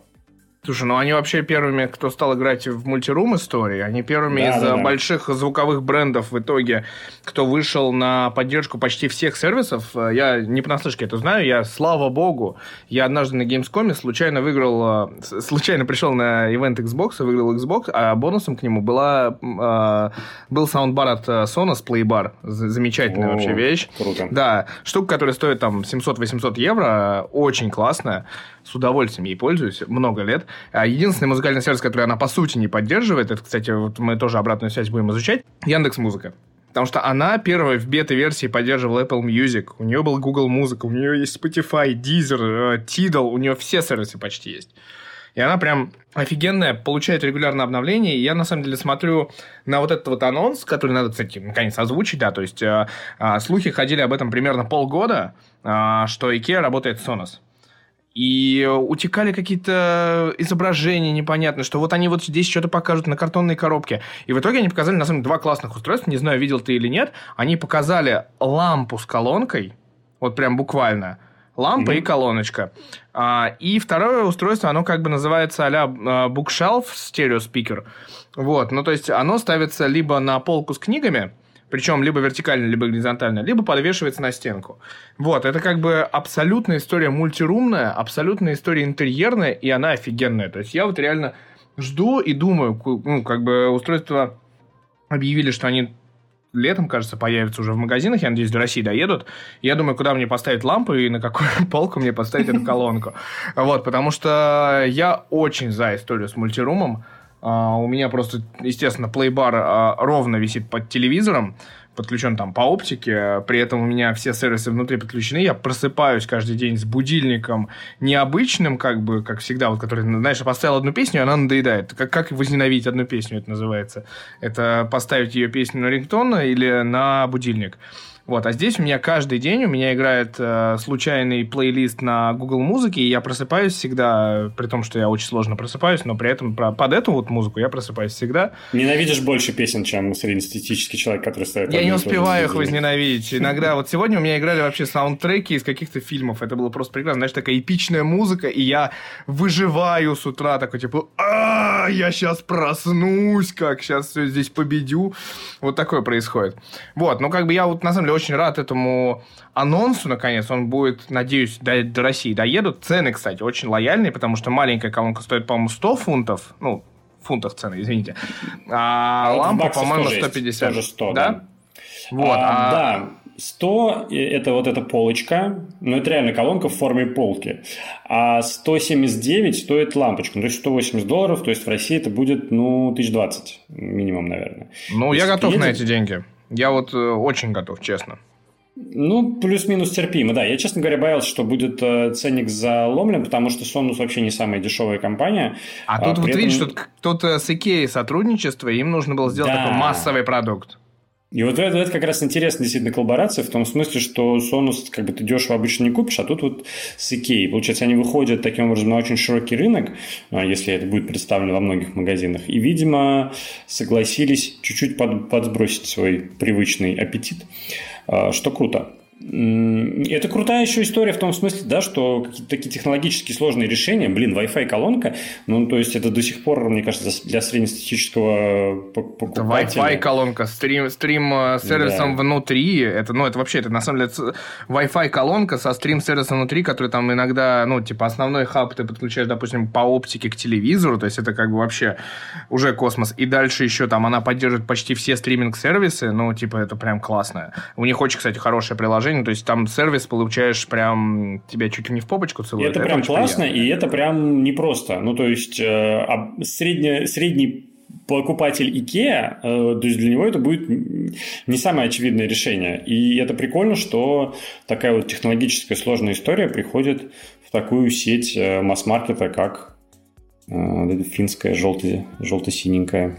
S2: Слушай, ну они вообще первыми, кто стал играть в мультирум истории, они первыми да, из да, да. больших звуковых брендов в итоге, кто вышел на поддержку почти всех сервисов. Я не понаслышке это знаю, я, слава богу, я однажды на Gamescom случайно выиграл, э, случайно пришел на ивент Xbox, выиграл Xbox, а бонусом к нему была, э, был саундбар от э, Sonos Playbar. Замечательная О, вообще вещь.
S1: Круто.
S2: Да, штука, которая стоит там 700-800 евро, очень классная с удовольствием ей пользуюсь много лет. А единственный музыкальный сервис, который она по сути не поддерживает, это, кстати, вот мы тоже обратную связь будем изучать, Яндекс Музыка. Потому что она первая в бета-версии поддерживала Apple Music, у нее был Google Музыка, у нее есть Spotify, Deezer, э, Tidal, у нее все сервисы почти есть. И она прям офигенная, получает регулярное обновление. И я, на самом деле, смотрю на вот этот вот анонс, который надо, кстати, наконец озвучить, да, то есть э, э, слухи ходили об этом примерно полгода, э, что IKEA работает с Sonos. И утекали какие-то изображения непонятные, что вот они вот здесь что-то покажут на картонной коробке. И в итоге они показали, на самом деле, два классных устройства. Не знаю, видел ты или нет. Они показали лампу с колонкой, вот прям буквально, лампа mm-hmm. и колоночка. А, и второе устройство, оно как бы называется а-ля Bookshelf стереоспикер. Вот, ну то есть оно ставится либо на полку с книгами, причем либо вертикально, либо горизонтально, либо подвешивается на стенку. Вот, это как бы абсолютная история мультирумная, абсолютная история интерьерная, и она офигенная. То есть я вот реально жду и думаю, ну, как бы устройство объявили, что они летом, кажется, появятся уже в магазинах, я надеюсь, до России доедут. Я думаю, куда мне поставить лампу и на какую полку мне поставить эту колонку. Вот, потому что я очень за историю с мультирумом. Uh, у меня просто, естественно, плейбар uh, ровно висит под телевизором, подключен там по оптике, при этом у меня все сервисы внутри подключены, я просыпаюсь каждый день с будильником необычным, как бы, как всегда, вот, который, знаешь, поставил одну песню, она надоедает. Как, как возненавидеть одну песню, это называется. Это поставить ее песню на рингтон или на будильник. Вот, а здесь у меня каждый день у меня играет э, случайный плейлист на Google Музыке, и я просыпаюсь всегда, при том, что я очень сложно просыпаюсь, но при этом про, под эту вот музыку я просыпаюсь всегда.
S1: Ненавидишь больше песен, чем среднестатистический человек, который ставит...
S2: Я не успеваю их возненавидеть. Иногда, вот сегодня у меня играли вообще саундтреки из каких-то фильмов, это было просто прекрасно. Знаешь, такая эпичная музыка, и я выживаю с утра, такой типа, а я сейчас проснусь, как сейчас все здесь победю. Вот такое происходит. Вот, ну как бы я вот на самом деле очень рад этому анонсу, наконец. Он будет, надеюсь, до, до России доедут. Цены, кстати, очень лояльные, потому что маленькая колонка стоит, по-моему, 100 фунтов. Ну, фунтах цены, извините. А, а лампа, по-моему, 150.
S1: Тоже 100, да? да?
S2: Вот, а,
S1: а... Да, 100 – это вот эта полочка, ну, это реально колонка в форме полки. А 179 стоит лампочка, ну, то есть 180 долларов, то есть в России это будет, ну, 1020 минимум, наверное.
S2: Ну, я готов едет... на эти деньги. Я вот э, очень готов, честно.
S1: Ну, плюс-минус терпимо, да. Я, честно говоря, боялся, что будет э, ценник заломлен, потому что Sonos вообще не самая дешевая компания.
S2: А, тут а, вот этом... видишь, тут, тут э, с Икеей сотрудничество, им нужно было сделать да. такой массовый продукт.
S1: И вот это, это как раз интересная действительно коллаборация в том смысле, что Sonos как бы ты дешево обычно не купишь, а тут вот с Икеей. Получается, они выходят таким образом на очень широкий рынок, а, если это будет представлено во многих магазинах. И, видимо, согласились чуть-чуть под, подсбросить свой привычный аппетит. А, что круто. Это крутая еще история в том смысле, да, что какие-то такие технологически сложные решения, блин, Wi-Fi колонка, ну, то есть это до сих пор, мне кажется, для среднестатистического покупателя.
S2: Wi-Fi колонка, стрим, стрим э, сервисом да. внутри, это, ну, это вообще, это на самом деле Wi-Fi колонка со стрим сервисом внутри, который там иногда, ну, типа основной хаб ты подключаешь, допустим, по оптике к телевизору, то есть это как бы вообще уже космос. И дальше еще там она поддерживает почти все стриминг-сервисы, ну, типа это прям классно. У них очень, кстати, хорошее приложение приложение, то есть там сервис получаешь прям, тебя чуть ли не в попочку целует.
S1: Это, это прям классно, приятно. и это прям непросто. Ну, то есть э, средне, средний покупатель IKEA, э, то есть для него это будет не самое очевидное решение. И это прикольно, что такая вот технологическая сложная история приходит в такую сеть э, масс-маркета, как э, финская желто- желто-синенькая.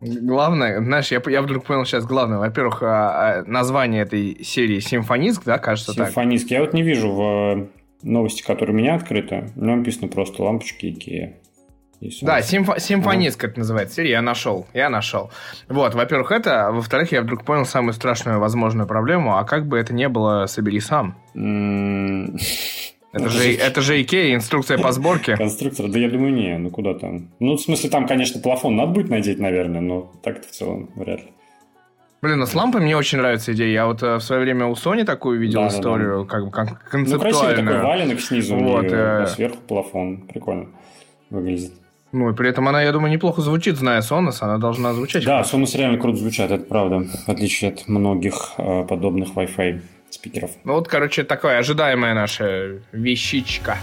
S2: Главное, знаешь, я, я вдруг понял сейчас главное. Во-первых, а, а, название этой серии Симфониск, да, кажется
S1: Симфониск. так? Симфониск. Я вот не вижу в э, новости, которая у меня открыта. У меня написано просто лампочки Ikea.
S2: Да, симф... симфониск это называется серия, я нашел, я нашел. Вот, во-первых, это, во-вторых, я вдруг понял самую страшную возможную проблему, а как бы это не было, собери сам. Это же, это же Икея, инструкция по сборке.
S1: Конструктор, да я думаю, не, ну куда там. Ну, в смысле, там, конечно, плафон надо будет надеть, наверное, но так-то в целом вряд ли.
S2: Блин, ну с лампой мне очень нравится идея. Я вот э, в свое время у Sony такую видел да, историю, да, да. как бы как концептуальную. Ну, красивый такой
S1: валенок снизу, вот, нее, э... а сверху плафон. Прикольно выглядит.
S2: Ну, и при этом она, я думаю, неплохо звучит, зная Sonos, она должна звучать.
S1: Да, Sonos реально круто звучат, это правда, в отличие от многих э, подобных Wi-Fi спикеров.
S2: Ну вот, короче, такая ожидаемая наша вещичка.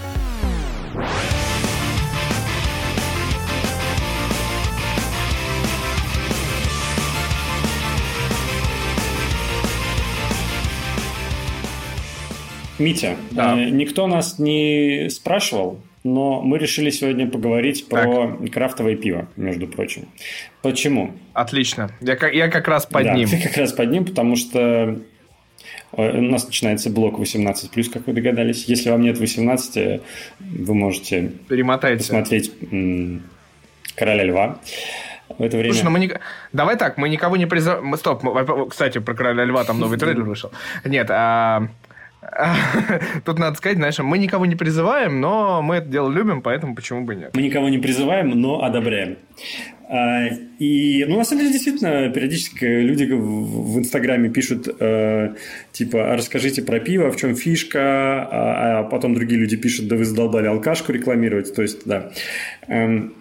S1: Митя, да. э, никто нас не спрашивал, но мы решили сегодня поговорить про так. крафтовое пиво, между прочим. Почему?
S2: Отлично. Я, я как раз под да, ним.
S1: Ты как раз под ним, потому что у нас начинается блок 18+, как вы догадались. Если вам нет 18, вы можете
S2: Перемотайте.
S1: посмотреть «Короля льва». В это время... Слушай, ну
S2: мы не... давай так, мы никого не призываем... Стоп, кстати, про «Короля льва» там новый трейлер вышел. Нет, а... Тут надо сказать, знаешь, мы никого не призываем, но мы это дело любим, поэтому почему бы нет?
S1: Мы никого не призываем, но одобряем. А, и, ну, на самом деле, действительно, периодически люди в, Инстаграме пишут, э, типа, расскажите про пиво, в чем фишка, а, а потом другие люди пишут, да вы задолбали алкашку рекламировать, то есть, да. Эм,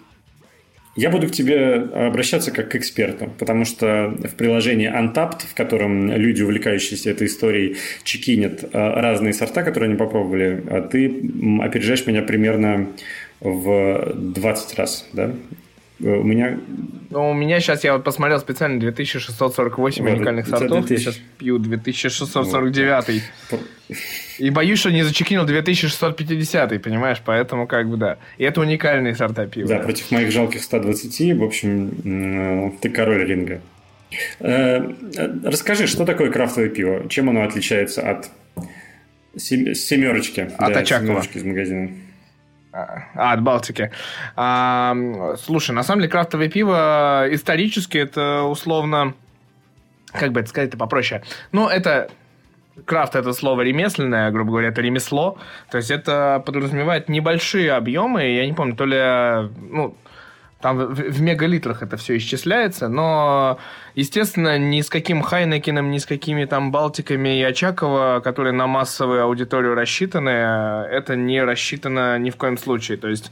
S1: я буду к тебе обращаться как к эксперту, потому что в приложении Untapped, в котором люди, увлекающиеся этой историей, чекинят э, разные сорта, которые они попробовали, а ты опережаешь меня примерно в 20 раз, да? Э, у меня...
S2: Ну, у меня сейчас, я вот посмотрел специально 2648 вот, уникальных сортов. 2000... Я сейчас пью 2649. Вот. И боюсь, что не зачекинул 2650, понимаешь? Поэтому как бы да. И это уникальные сорта пива.
S1: Да, против моих жалких 120, в общем, ты король ринга. Э, расскажи, что такое крафтовое пиво? Чем оно отличается от семерочки?
S2: От
S1: да,
S2: Очакова.
S1: Семерочки из магазина.
S2: А, от Балтики. А, слушай, на самом деле крафтовое пиво исторически это условно... Как бы это сказать это попроще? Ну, это крафт это слово ремесленное, грубо говоря, это ремесло. То есть это подразумевает небольшие объемы. Я не помню, то ли ну, там в, в мегалитрах это все исчисляется, но, естественно, ни с каким Хайнекиным, ни с какими там Балтиками и Очакова, которые на массовую аудиторию рассчитаны, это не рассчитано ни в коем случае. То есть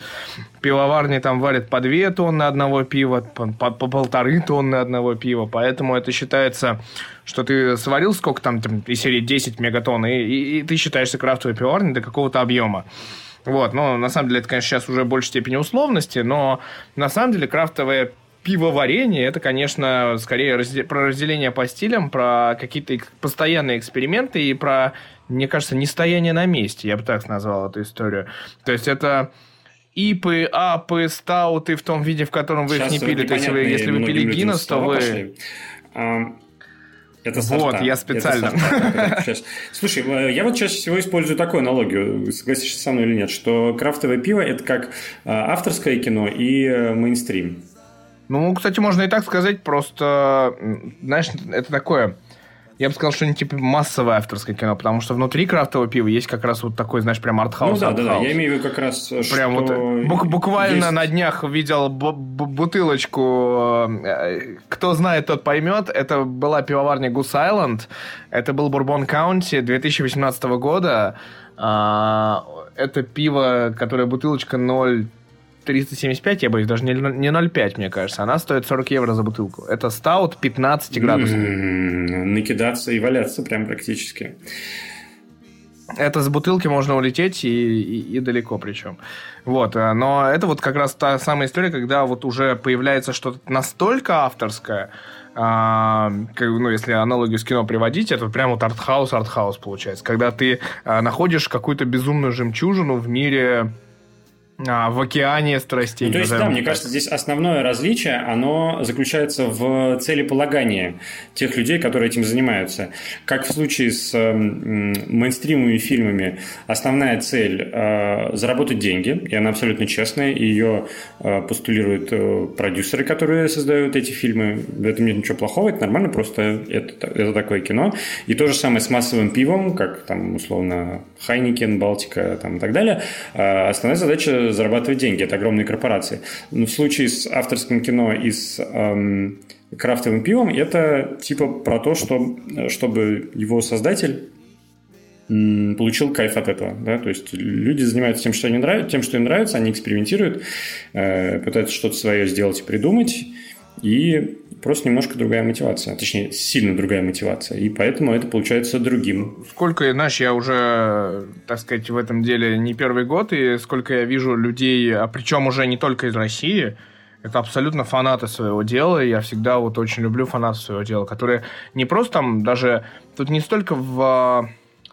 S2: пивоварни там варят по две тонны одного пива, по, по, по полторы тонны одного пива, поэтому это считается, что ты сварил сколько там, там из серии 10 мегатонн, и, и, и ты считаешься крафтовой пивоварней до какого-то объема. Вот, но на самом деле это, конечно, сейчас уже в большей степени условности, но на самом деле крафтовое пивоварение это, конечно, скорее разде- про разделение по стилям, про какие-то постоянные эксперименты и про, мне кажется, не стояние на месте, я бы так назвал эту историю. То есть это ипы, апы, стауты в том виде, в котором вы Сейчас их не пили. То есть вы, если вы пили Гиннес, то вы...
S1: Это
S2: сорта. Вот, я специально. Это
S1: сорта, Слушай, э, я вот чаще всего использую такую аналогию, согласишься со мной или нет, что крафтовое пиво – это как э, авторское кино и э, мейнстрим.
S2: Ну, кстати, можно и так сказать, просто, знаешь, это такое я бы сказал, что не типа массовое авторское кино, потому что внутри крафтового пива есть как раз вот такой, знаешь, прям артхаус.
S1: Ну да, да, да, я имею в виду как раз,
S2: прям что вот бук- буквально есть... на днях видел бутылочку. Э, кто знает, тот поймет. Это была пивоварня Goose Island. Это был Бурбон Каунти 2018 года. А, это пиво, которое бутылочка 0 375, я боюсь, даже не, не 0,5, мне кажется. Она стоит 40 евро за бутылку. Это стаут 15 градусов.
S1: Mm-hmm. Накидаться и валяться прям практически.
S2: Это с бутылки можно улететь и, и, и далеко причем. Вот, э, но это вот как раз та самая история, когда вот уже появляется что-то настолько авторское, а, как, ну, если аналогию с кино приводить, это прям вот артхаус, артхаус получается. Когда ты а, находишь какую-то безумную жемчужину в мире а, в океане страстей.
S1: Ну, то есть, да, мне кажется, здесь основное различие, оно заключается в целеполагании тех людей, которые этим занимаются. Как в случае с э, мейнстримовыми фильмами, основная цель э, – заработать деньги, и она абсолютно честная, ее э, постулируют э, продюсеры, которые создают эти фильмы. В этом нет ничего плохого, это нормально, просто это, это такое кино. И то же самое с массовым пивом, как там, условно, Хайникен, Балтика там, и так далее. Э, основная задача зарабатывать деньги. Это огромные корпорации. Но в случае с авторским кино и с эм, крафтовым пивом это типа про то, что, чтобы его создатель получил кайф от этого, да, то есть люди занимаются тем, что они нравятся, тем, что им нравится, они экспериментируют, э, пытаются что-то свое сделать и придумать, и просто немножко другая мотивация, точнее, сильно другая мотивация, и поэтому это получается другим.
S2: Сколько, знаешь, я уже, так сказать, в этом деле не первый год, и сколько я вижу людей, а причем уже не только из России, это абсолютно фанаты своего дела, и я всегда вот очень люблю фанатов своего дела, которые не просто там даже, тут не столько в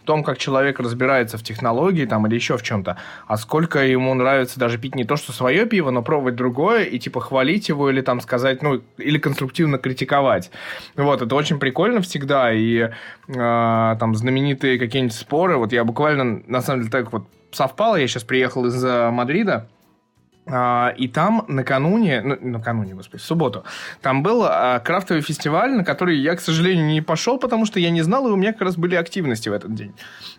S2: том, как человек разбирается в технологии там или еще в чем-то, а сколько ему нравится даже пить не то, что свое пиво, но пробовать другое и типа хвалить его или там сказать, ну, или конструктивно критиковать. Вот, это очень прикольно всегда, и э, там знаменитые какие-нибудь споры, вот я буквально, на самом деле, так вот совпало, я сейчас приехал из Мадрида, а, и там накануне, ну, накануне, господи, в субботу, там был а, крафтовый фестиваль, на который я, к сожалению, не пошел, потому что я не знал, и у меня как раз были активности в этот день.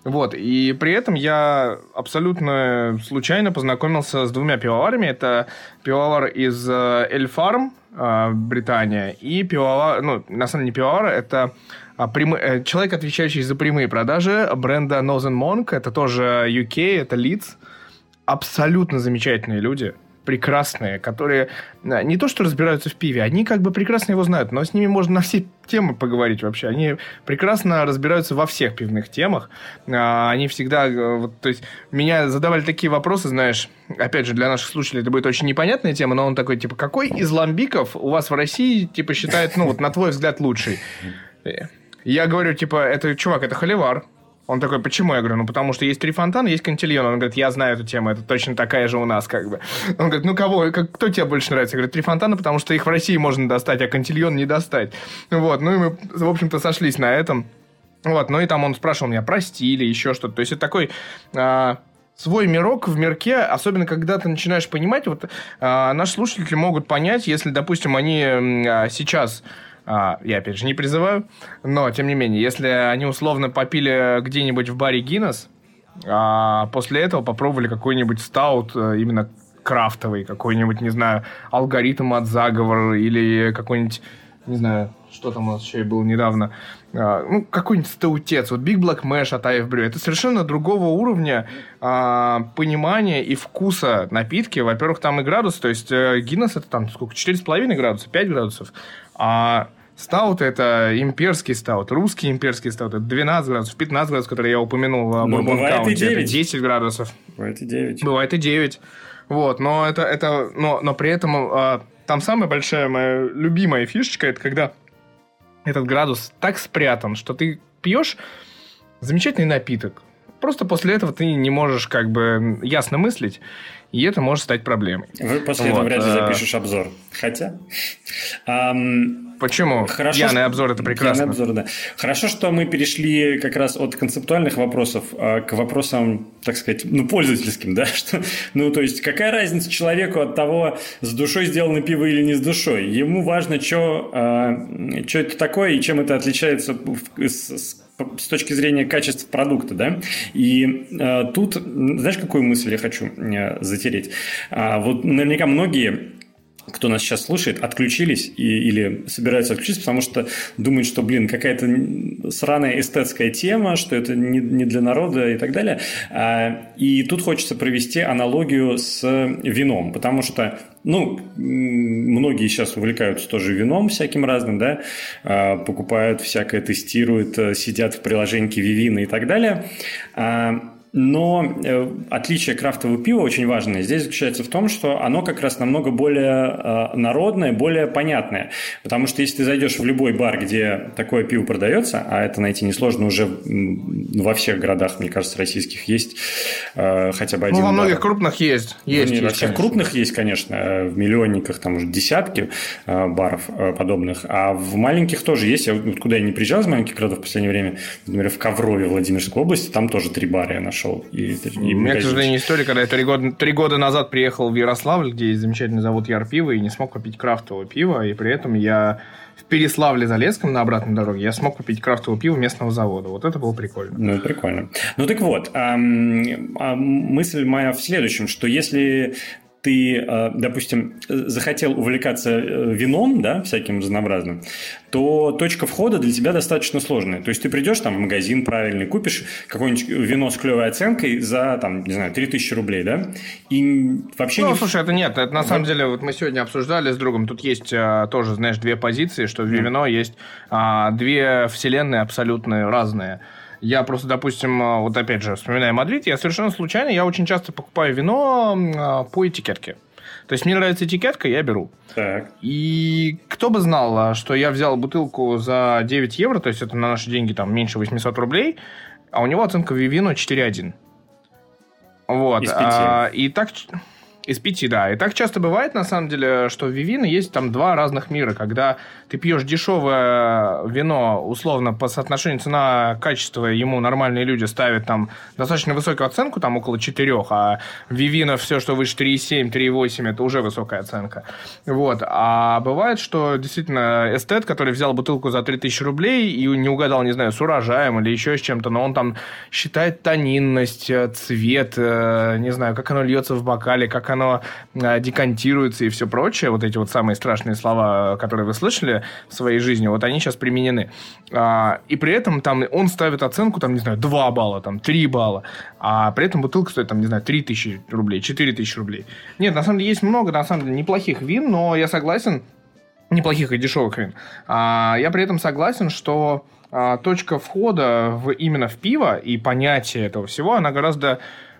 S2: Вот, и при этом я абсолютно случайно познакомился с двумя пивоварами. Это пивовар из Эльфарм, Британия, и пивовар, ну, на самом деле не пивовар, это прямой, э, человек, отвечающий за прямые продажи бренда Nozen Monk, это тоже UK, это Leeds, абсолютно замечательные люди, прекрасные, которые э, не то что разбираются в пиве, они как бы прекрасно его знают, но с ними можно на все темы поговорить вообще. Они прекрасно разбираются во всех пивных темах. А, они всегда, э, вот, то есть, меня задавали такие вопросы, знаешь, опять же, для наших слушателей это будет очень непонятная тема, но он такой, типа, какой из ламбиков у вас в России, типа, считает, ну, вот, на твой взгляд, лучший? Я говорю, типа, это, чувак, это холивар. Он такой, почему? Я говорю, ну, потому что есть три фонтана, есть кантильон. Он говорит, я знаю эту тему, это точно такая же у нас, как бы. Он говорит, ну, кого, как, кто тебе больше нравится? Я говорю, три фонтана, потому что их в России можно достать, а кантильон не достать. Вот, ну, и мы, в общем-то, сошлись на этом. Вот, ну, и там он спрашивал меня про стиль, еще что-то. То есть, это такой... А, свой мирок в мирке, особенно когда ты начинаешь понимать, вот а, наши слушатели могут понять, если, допустим, они а, сейчас а, я, опять же, не призываю. Но, тем не менее, если они условно попили где-нибудь в баре Гиннес, а после этого попробовали какой-нибудь стаут э, именно крафтовый, какой-нибудь, не знаю, алгоритм от заговора или какой-нибудь, не знаю, что там у нас еще и было недавно, а, ну, какой-нибудь стаутец, вот Big Black Mash от IF Brew, это совершенно другого уровня а, понимания и вкуса напитки. Во-первых, там и градус, то есть э, Гиннес это там сколько, 4,5 градуса, 5 градусов, а Стаут это имперский стаут, русский имперский стаут, это 12 градусов, 15 градусов, которые я упомянул в
S1: ну, бывает и 9.
S2: это 10 градусов.
S1: Бывает и 9.
S2: Бывает и 9. Вот, но это, это но, но при этом а, там самая большая моя любимая фишечка, это когда этот градус так спрятан, что ты пьешь замечательный напиток. Просто после этого ты не можешь как бы ясно мыслить, и это может стать проблемой.
S1: Вы после вот. этого вряд ли э, запишешь обзор. Хотя...
S2: Почему? Хорошо, Пьяный обзор – это прекрасно.
S1: Пьяный обзор, да. Хорошо, что мы перешли как раз от концептуальных вопросов а, к вопросам, так сказать, ну, пользовательским, да? Что, ну, то есть, какая разница человеку от того, с душой сделано пиво или не с душой? Ему важно, что, а, это такое и чем это отличается с, с с точки зрения качества продукта, да, и э, тут, знаешь, какую мысль я хочу э, затереть? А, вот наверняка многие кто нас сейчас слушает, отключились и, или собираются отключиться, потому что думают, что, блин, какая-то сраная эстетская тема, что это не, не для народа и так далее. А, и тут хочется провести аналогию с вином, потому что ну, многие сейчас увлекаются тоже вином всяким разным, да, а, покупают всякое, тестируют, э, сидят в приложении Вивина и так далее. Но э, отличие крафтового пива очень важное здесь заключается в том, что оно как раз намного более э, народное, более понятное. Потому что если ты зайдешь в любой бар, где такое пиво продается, а это найти несложно уже во всех городах, мне кажется, российских есть э, хотя бы один
S2: Ну, во
S1: бар.
S2: многих крупных есть. есть,
S1: ну,
S2: есть
S1: во всех
S2: конечно.
S1: крупных есть, конечно, в миллионниках там уже десятки баров подобных, а в маленьких тоже есть. Я вот куда я не приезжал из маленьких городов в последнее время, например, в Коврове, Владимирской области, там тоже три бара я нашел нашел. И,
S2: и У меня, к сожалению, история, когда я три года, три года назад приехал в Ярославль, где есть замечательный завод Яр пива, и не смог купить крафтового пива, и при этом я в Переславле-Залесском на обратной дороге я смог купить крафтовое пиво местного завода. Вот это было прикольно.
S1: Ну, прикольно. Ну, так вот, эм, мысль моя в следующем, что если ты, э, допустим, захотел увлекаться э, вином, да, всяким разнообразным, то точка входа для тебя достаточно сложная. То есть ты придешь там в магазин правильный, купишь какое-нибудь вино с клевой оценкой за, там, не знаю, 3000 рублей, да, и вообще...
S2: Ну,
S1: не...
S2: слушай, это нет, это на самом деле, вот мы сегодня обсуждали с другом, тут есть а, тоже, знаешь, две позиции, что в вино есть а, две вселенные абсолютно разные. Я просто, допустим, а, вот опять же, вспоминая Мадрид, я совершенно случайно, я очень часто покупаю вино а, по этикетке. То есть мне нравится этикетка, я беру.
S1: Так.
S2: И кто бы знал, а, что я взял бутылку за 9 евро, то есть это на наши деньги там меньше 800 рублей, а у него оценка Вивино 4.1. Вот. Из А, и так... Из пяти, да. И так часто бывает, на самом деле, что в Вивино есть там два разных мира. Когда ты пьешь дешевое вино, условно, по соотношению цена-качество, ему нормальные люди ставят там достаточно высокую оценку, там около 4, а Вивино все, что выше 3,7, 3,8, это уже высокая оценка. Вот. А бывает, что действительно эстет, который взял бутылку за 3000 рублей и не угадал, не знаю, с урожаем или еще с чем-то, но он там считает тонинность, цвет, э, не знаю, как оно льется в бокале, как оно э, декантируется и все прочее, вот эти вот самые страшные слова, которые вы слышали в своей жизни, вот они сейчас применены. А, и при этом там он ставит оценку, там, не знаю, 2 балла, там, 3 балла, а при этом бутылка стоит, там, не знаю, 3 тысячи рублей, 4 тысячи рублей. Нет, на самом деле есть много, на самом деле, неплохих вин, но я согласен, неплохих и дешевых вин. А, я при этом согласен, что а, точка входа в, именно в пиво и понятие этого всего, она гораздо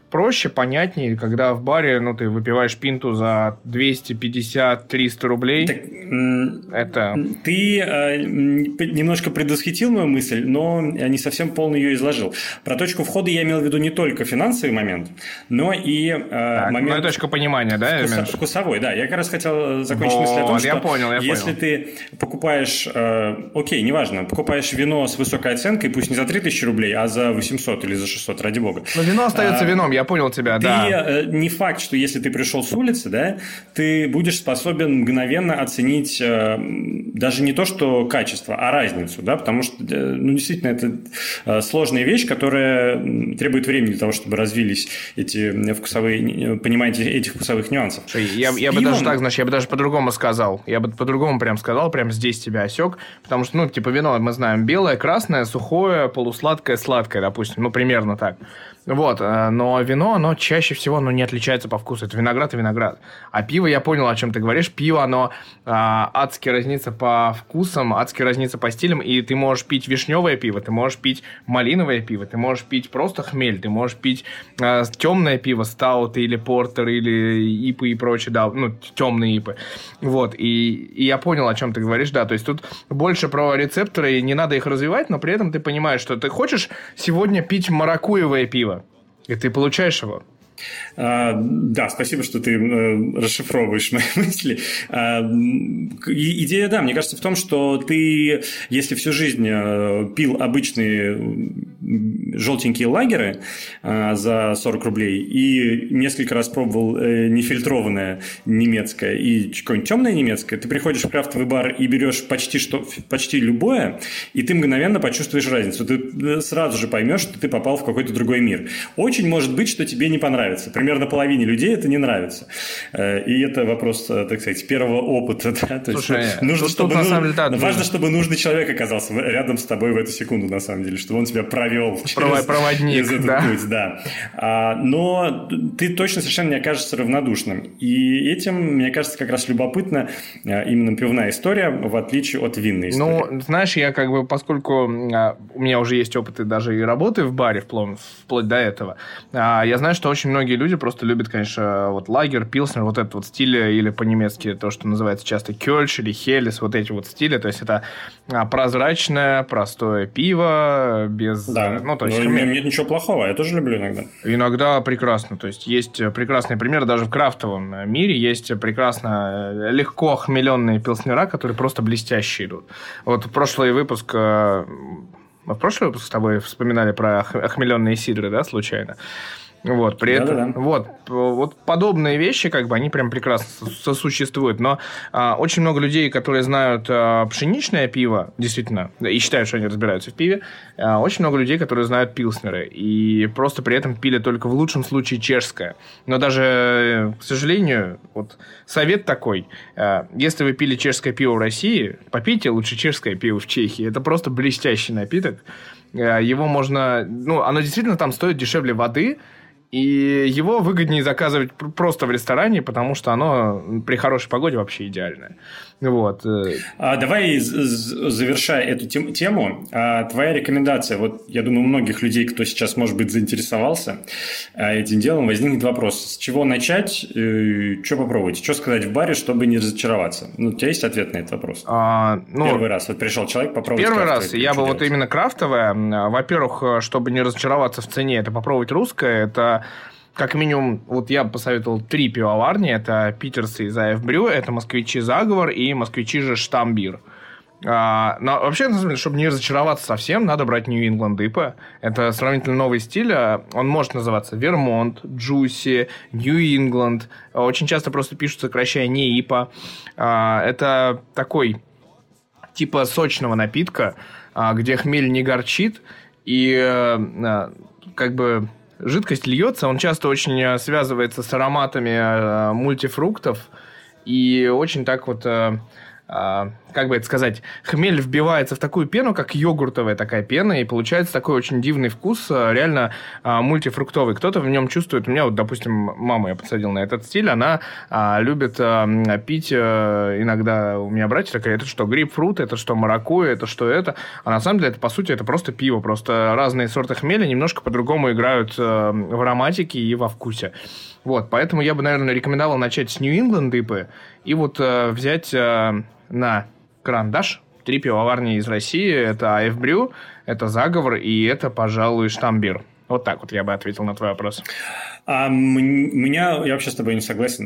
S2: проще, понятнее, когда в баре, ну, ты выпиваешь пинту за 250-300 рублей. Так, это...
S1: Ты э, немножко предвосхитил мою мысль, но не совсем полно ее изложил. Про точку входа я имел в виду не только финансовый момент, но и э,
S2: так,
S1: момент...
S2: Ну, точка понимания, да?
S1: Вкуса... Вкусовой, да. Я как раз хотел закончить вот, мысль о том, что
S2: я понял, я
S1: если
S2: понял.
S1: ты покупаешь, э, окей, неважно, покупаешь вино с высокой оценкой, пусть не за 3000 рублей, а за 800 или за 600, ради бога.
S2: Но вино остается а, вином, я понял тебя,
S1: ты,
S2: да.
S1: Э, не факт, что если ты пришел с улицы, да, ты будешь способен мгновенно оценить э, даже не то, что качество, а разницу, да, потому что, э, ну, действительно, это сложная вещь, которая требует времени для того, чтобы развились эти вкусовые, понимаете, этих вкусовых нюансов.
S2: Я, я бы даже так, знаешь, я бы даже по-другому сказал. Я бы по-другому прям сказал, прям здесь тебя осек, потому что, ну, типа вино мы знаем белое, красное, сухое, полусладкое, сладкое, допустим, ну, примерно так. Вот, э, но вино, оно чаще всего оно не отличается по вкусу. Это виноград и виноград. А пиво, я понял, о чем ты говоришь. Пиво, оно а, адски разнится по вкусам, адски разнится по стилям. И ты можешь пить вишневое пиво, ты можешь пить малиновое пиво, ты можешь пить просто хмель, ты можешь пить а, темное пиво, стауты или портер, или ипы и прочее, да, ну, темные ипы. Вот, и, и я понял, о чем ты говоришь, да. То есть тут больше про рецепторы, и не надо их развивать, но при этом ты понимаешь, что ты хочешь сегодня пить маракуевое пиво, и ты получаешь его.
S1: А, да, спасибо, что ты э, расшифровываешь мои мысли. А, идея, да, мне кажется, в том, что ты, если всю жизнь э, пил обычные желтенькие лагеры а, за 40 рублей и несколько раз пробовал э, нефильтрованное немецкое и какое-нибудь темное немецкое, ты приходишь в крафтовый бар и берешь почти, что, почти любое, и ты мгновенно почувствуешь разницу. Ты сразу же поймешь, что ты попал в какой-то другой мир. Очень может быть, что тебе не понравится нравится. Примерно половине людей это не нравится. Э, и это вопрос, э, так сказать, первого опыта. Да? То
S2: Слушай, есть, нужно, тут, чтобы, тут, ну, деле, да,
S1: важно, чтобы нужный человек оказался рядом с тобой в эту секунду, на самом деле, чтобы он тебя провел
S2: через, Проводник, через этот да.
S1: путь. Да. А, но ты точно совершенно не окажешься равнодушным. И этим, мне кажется, как раз любопытна э, именно пивная история, в отличие от винной истории.
S2: Ну, знаешь, я как бы, поскольку а, у меня уже есть опыт и даже и работы в баре вплоть, вплоть до этого, а, я знаю, что очень многие люди просто любят, конечно, вот лагер, пилснер, вот этот вот стиль, или по-немецки то, что называется часто кёльш или хелес, вот эти вот стили. То есть это а, прозрачное, простое пиво, без...
S1: Да, ну, то есть... Ну, нет ничего плохого, я тоже люблю иногда.
S2: Иногда прекрасно. То есть есть прекрасный пример, даже в крафтовом мире есть прекрасно э, легко хмеленные пилснера, которые просто блестящие идут. Вот прошлый выпуск э, мы в прошлый выпуск с тобой вспоминали про охмеленные сидры, да, случайно? Вот, при этом, вот, вот подобные вещи, как бы, они прям прекрасно сосуществуют. Но а, очень много людей, которые знают а, пшеничное пиво, действительно, и считают, что они разбираются в пиве, а, очень много людей, которые знают пилснеры, и просто при этом пили только в лучшем случае чешское. Но даже, к сожалению, вот совет такой, а, если вы пили чешское пиво в России, попейте лучше чешское пиво в Чехии. Это просто блестящий напиток. А, его можно, ну, оно действительно там стоит дешевле воды, и его выгоднее заказывать просто в ресторане, потому что оно при хорошей погоде вообще идеальное. Вот. Э.
S1: А, давай, завершая эту тему, а, твоя рекомендация. Вот я думаю, у многих людей, кто сейчас, может быть, заинтересовался а, этим делом, возникнет вопрос, с чего начать, э, что попробовать, что сказать в баре, чтобы не разочароваться. Ну, у тебя есть ответ на этот вопрос? А, ну, первый раз. Вот пришел человек, попробовать
S2: Первый раз. Я бы вот именно крафтовое. Во-первых, э, чтобы не разочароваться в цене, это попробовать русское. Это как минимум, вот я посоветовал три пивоварни. Это питерсы из АФ Брю, это москвичи Заговор и москвичи же Штамбир. А, но вообще, на самом деле, чтобы не разочароваться совсем, надо брать England IPA. Это сравнительно новый стиль. А, он может называться Вермонт, New England. Очень часто просто пишут, сокращая не IPA. А, это такой типа сочного напитка, а, где хмель не горчит, и а, как бы жидкость льется, он часто очень э, связывается с ароматами э, мультифруктов. И очень так вот э, а, как бы это сказать, хмель вбивается в такую пену, как йогуртовая такая пена, и получается такой очень дивный вкус, а, реально а, мультифруктовый. Кто-то в нем чувствует, у меня вот, допустим, мама я подсадил на этот стиль, она а, любит а, пить а, иногда, у меня братья такая, это что, грейпфрут, это что, маракуйя, это что это, а на самом деле это, по сути, это просто пиво, просто разные сорты хмеля немножко по-другому играют а, в ароматике и во вкусе. Вот, поэтому я бы, наверное, рекомендовал начать с ипы и вот а, взять а, на Карандаш. Три пивоварни из России. Это АФ Брю, это Заговор и это, пожалуй, Штамбир. Вот так вот я бы ответил на твой вопрос.
S1: А меня, я вообще с тобой не согласен.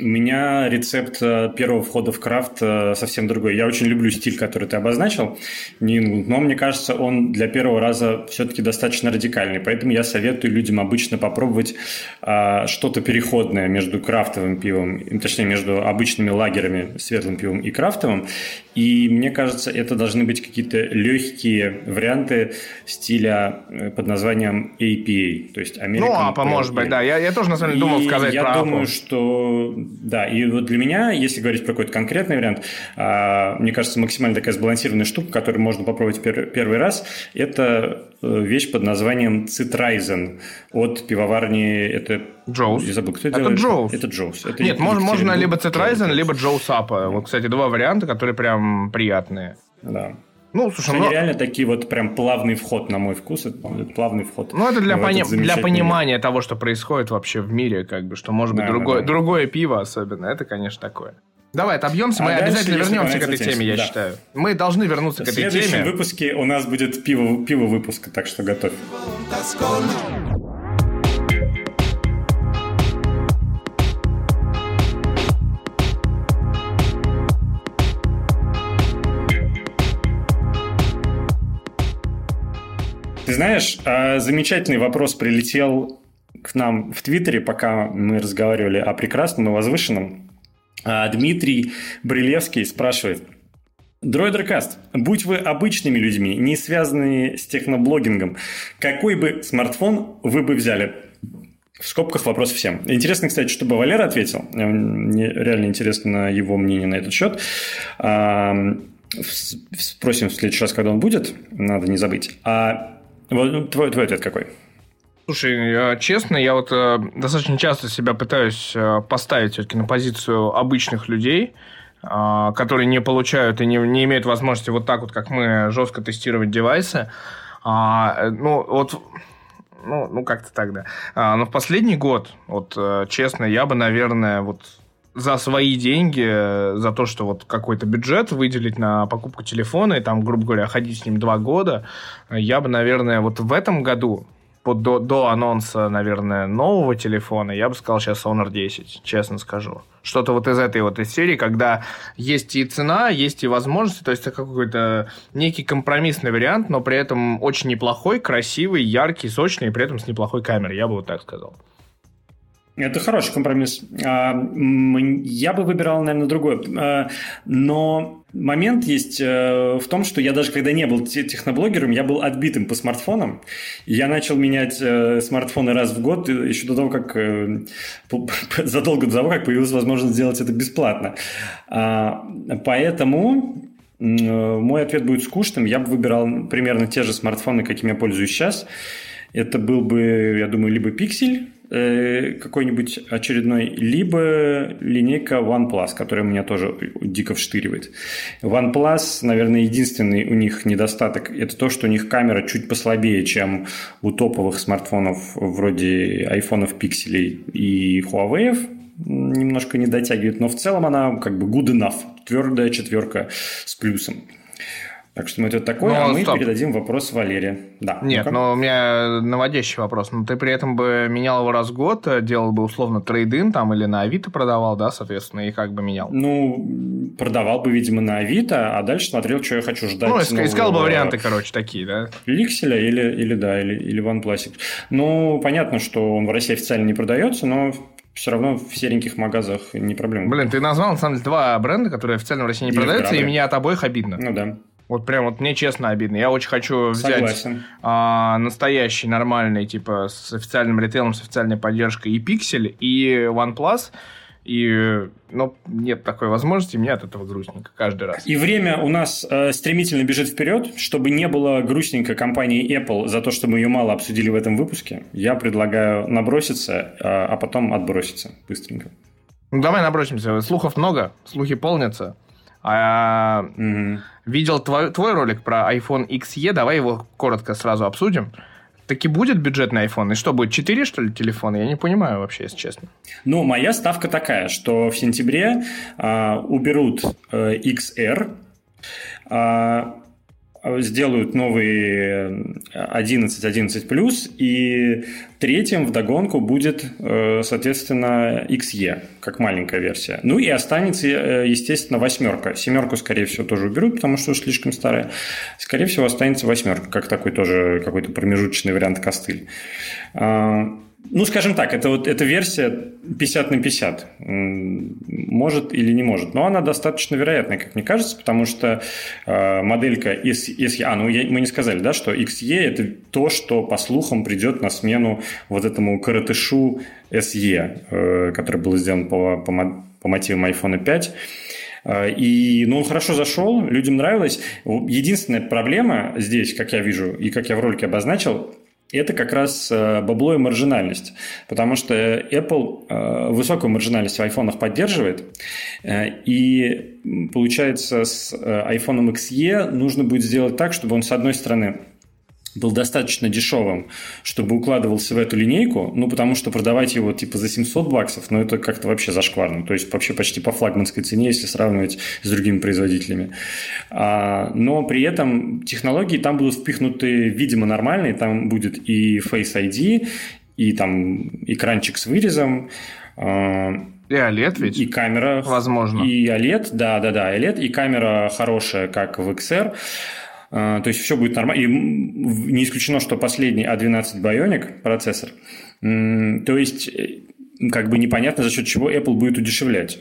S1: У меня рецепт э, первого входа в крафт э, совсем другой. Я очень люблю стиль, который ты обозначил, но мне кажется, он для первого раза все-таки достаточно радикальный. Поэтому я советую людям обычно попробовать а, что-то переходное между крафтовым пивом, точнее, между обычными лагерами, светлым пивом и крафтовым. И мне кажется, это должны быть какие-то легкие варианты стиля э, под названием APA, то есть American
S2: Ну, APA, может быть, да. Я, я тоже, на самом деле, думал и сказать
S1: я
S2: про
S1: Я думаю, что... Да, и вот для меня, если говорить про какой-то конкретный вариант, а, мне кажется, максимально такая сбалансированная штука, которую можно попробовать первый раз, это э, вещь под названием Citraizen от пивоварни... Это
S2: Jaws.
S1: Я забыл, кто
S2: это
S1: делает?
S2: Джоус.
S1: Это Джоус. Это
S2: Нет, можно, можно либо Citraizen, либо Джоус Апа. Вот, кстати, два варианта, которые прям приятные.
S1: Да.
S2: Ну, слушай,
S1: Они но... реально такие вот прям плавный вход, на мой вкус, это, плавный вход.
S2: Ну, это для, пони... для понимания того, что происходит вообще в мире, как бы, что может быть да, другое, да. другое пиво особенно. Это, конечно, такое. Давай отобьемся, а мы обязательно вернемся к этой теме, я да. считаю. Мы должны вернуться к этой теме.
S1: В следующем выпуске у нас будет пиво, пиво выпуска, так что готовь. Ты знаешь, а, замечательный вопрос прилетел к нам в Твиттере, пока мы разговаривали о прекрасном и возвышенном. А, Дмитрий Брилевский спрашивает. Дроидеркаст, будь вы обычными людьми, не связанные с техноблогингом, какой бы смартфон вы бы взяли? В скобках вопрос всем. Интересно, кстати, чтобы Валера ответил. Мне реально интересно его мнение на этот счет. Спросим в следующий раз, когда он будет. Надо не забыть. А вот ну, твой, твой ответ какой?
S2: Слушай, честно, я вот э, достаточно часто себя пытаюсь э, поставить все-таки на позицию обычных людей, э, которые не получают и не, не имеют возможности вот так вот, как мы, жестко тестировать девайсы. А, ну, вот ну, ну как-то так, да. А, но в последний год, вот честно, я бы, наверное, вот за свои деньги, за то, что вот какой-то бюджет выделить на покупку телефона и там, грубо говоря, ходить с ним два года, я бы, наверное, вот в этом году, вот до, до анонса, наверное, нового телефона, я бы сказал сейчас Honor 10, честно скажу. Что-то вот из этой вот из серии, когда есть и цена, есть и возможности, то есть это какой-то некий компромиссный вариант, но при этом очень неплохой, красивый, яркий, сочный, и при этом с неплохой камерой, я бы вот так сказал.
S1: Это хороший компромисс. А, я бы выбирал, наверное, другой. А, но момент есть э, в том, что я даже когда не был техноблогером, я был отбитым по смартфонам. Я начал менять э, смартфоны раз в год, э, еще до того, как задолго до того, как появилась возможность сделать это бесплатно. А, поэтому мой ответ будет скучным. Я бы выбирал примерно те же смартфоны, какими я пользуюсь сейчас. Это был бы, я думаю, либо Pixel, какой-нибудь очередной, либо линейка OnePlus, которая меня тоже дико вштыривает. OnePlus, наверное, единственный у них недостаток – это то, что у них камера чуть послабее, чем у топовых смартфонов вроде айфонов, пикселей и Huawei, немножко не дотягивает, но в целом она как бы good enough, твердая четверка с плюсом. Так что мы это такое, но, а мы стоп. передадим вопрос Валерия. Да.
S2: Нет, ну но у меня наводящий вопрос. Но ну, ты при этом бы менял его раз в год, э, делал бы условно трейдин там или на Авито продавал, да, соответственно, и как бы менял?
S1: Ну, продавал бы, видимо, на Авито, а дальше смотрел, что я хочу ждать. Ну,
S2: нового... искал бы варианты, короче, такие, да?
S1: Ликселя или, или да, или, или OnePlus. Ну, понятно, что он в России официально не продается, но все равно в сереньких магазах не проблема.
S2: Блин, ты назвал, на самом деле, два бренда, которые официально в России не продаются, и меня от обоих обидно.
S1: Ну да.
S2: Вот прям вот мне честно обидно. Я очень хочу взять а, настоящий, нормальный, типа, с официальным ритейлом, с официальной поддержкой и Pixel, и OnePlus. И, ну, нет такой возможности, мне от этого грустненько каждый раз.
S1: И время у нас э, стремительно бежит вперед, чтобы не было грустненько компании Apple за то, что мы ее мало обсудили в этом выпуске. Я предлагаю наброситься, э, а потом отброситься быстренько.
S2: Ну, давай набросимся. Слухов много, слухи полнятся. А, угу. Видел твой, твой ролик про iPhone XE, давай его коротко сразу обсудим. Таки будет бюджетный iPhone? И что, будет 4, что ли, телефона? Я не понимаю вообще, если честно.
S1: Ну, моя ставка такая, что в сентябре э, уберут э, XR, э, сделают новые 11, 11 плюс, и третьим вдогонку будет, э, соответственно, XE, как маленькая версия. Ну и останется, э, естественно, восьмерка. Семерку, скорее всего, тоже уберут, потому что слишком старая. Скорее всего, останется восьмерка, как такой тоже какой-то промежуточный вариант костыль. Ну, скажем так, это вот эта версия 50 на 50. Может или не может. Но она достаточно вероятная, как мне кажется, потому что э, моделька SE... А, ну я, мы не сказали, да, что XE – это то, что, по слухам, придет на смену вот этому коротышу SE, э, который был сделан по, по, по мотивам iPhone 5. Э, и, ну, он хорошо зашел, людям нравилось. Единственная проблема здесь, как я вижу, и как я в ролике обозначил, это как раз э, бабло и маржинальность. Потому что Apple э, высокую маржинальность в айфонах поддерживает. Э, и получается, с iPhone XE нужно будет сделать так, чтобы он, с одной стороны, был достаточно дешевым, чтобы укладывался в эту линейку, ну, потому что продавать его типа за 700 баксов, ну, это как-то вообще зашкварно, то есть вообще почти по флагманской цене, если сравнивать с другими производителями. А, но при этом технологии там будут впихнуты, видимо, нормальные, там будет и Face ID, и там экранчик с вырезом,
S2: а, и OLED ведь?
S1: И камера.
S2: Возможно.
S1: И OLED, да-да-да, OLED, и камера хорошая, как в XR. А, то есть все будет нормально. И не исключено, что последний A12 Bionic процессор. То есть э, как бы непонятно, за счет чего Apple будет удешевлять.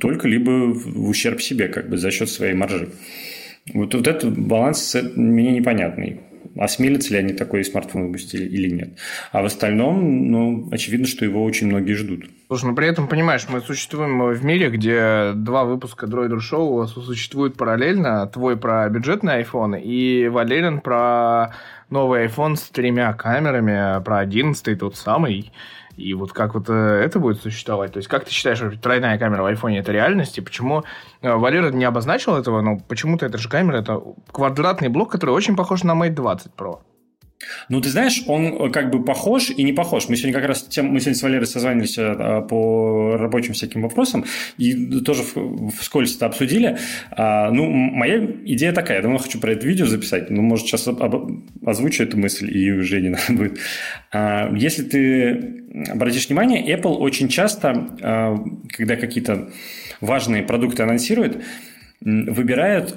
S1: Только либо в ущерб себе, как бы за счет своей маржи. Вот, вот этот баланс мне непонятный осмелятся ли они такой смартфон выпустить или нет. А в остальном, ну, очевидно, что его очень многие ждут.
S2: Слушай, ну при этом, понимаешь, мы существуем в мире, где два выпуска Droider Show существуют параллельно. Твой про бюджетный iPhone и Валерин про новый iPhone с тремя камерами, про 11 тот самый. И вот как вот э, это будет существовать? То есть как ты считаешь, тройная камера в айфоне это реальность? И почему э, Валера не обозначил этого, но почему-то эта же камера, это квадратный блок, который очень похож на Mate 20 Pro.
S1: Ну, ты знаешь, он э, как бы похож и не похож. Мы сегодня как раз тем, мы сегодня с Валерой созванивались по рабочим всяким вопросам и тоже вскользь это обсудили. А, ну, моя идея такая. Я давно хочу про это видео записать. Ну, может, сейчас озвучу эту мысль, и уже не надо будет. А, если ты обратишь внимание, Apple очень часто, а, когда какие-то важные продукты анонсирует, выбирают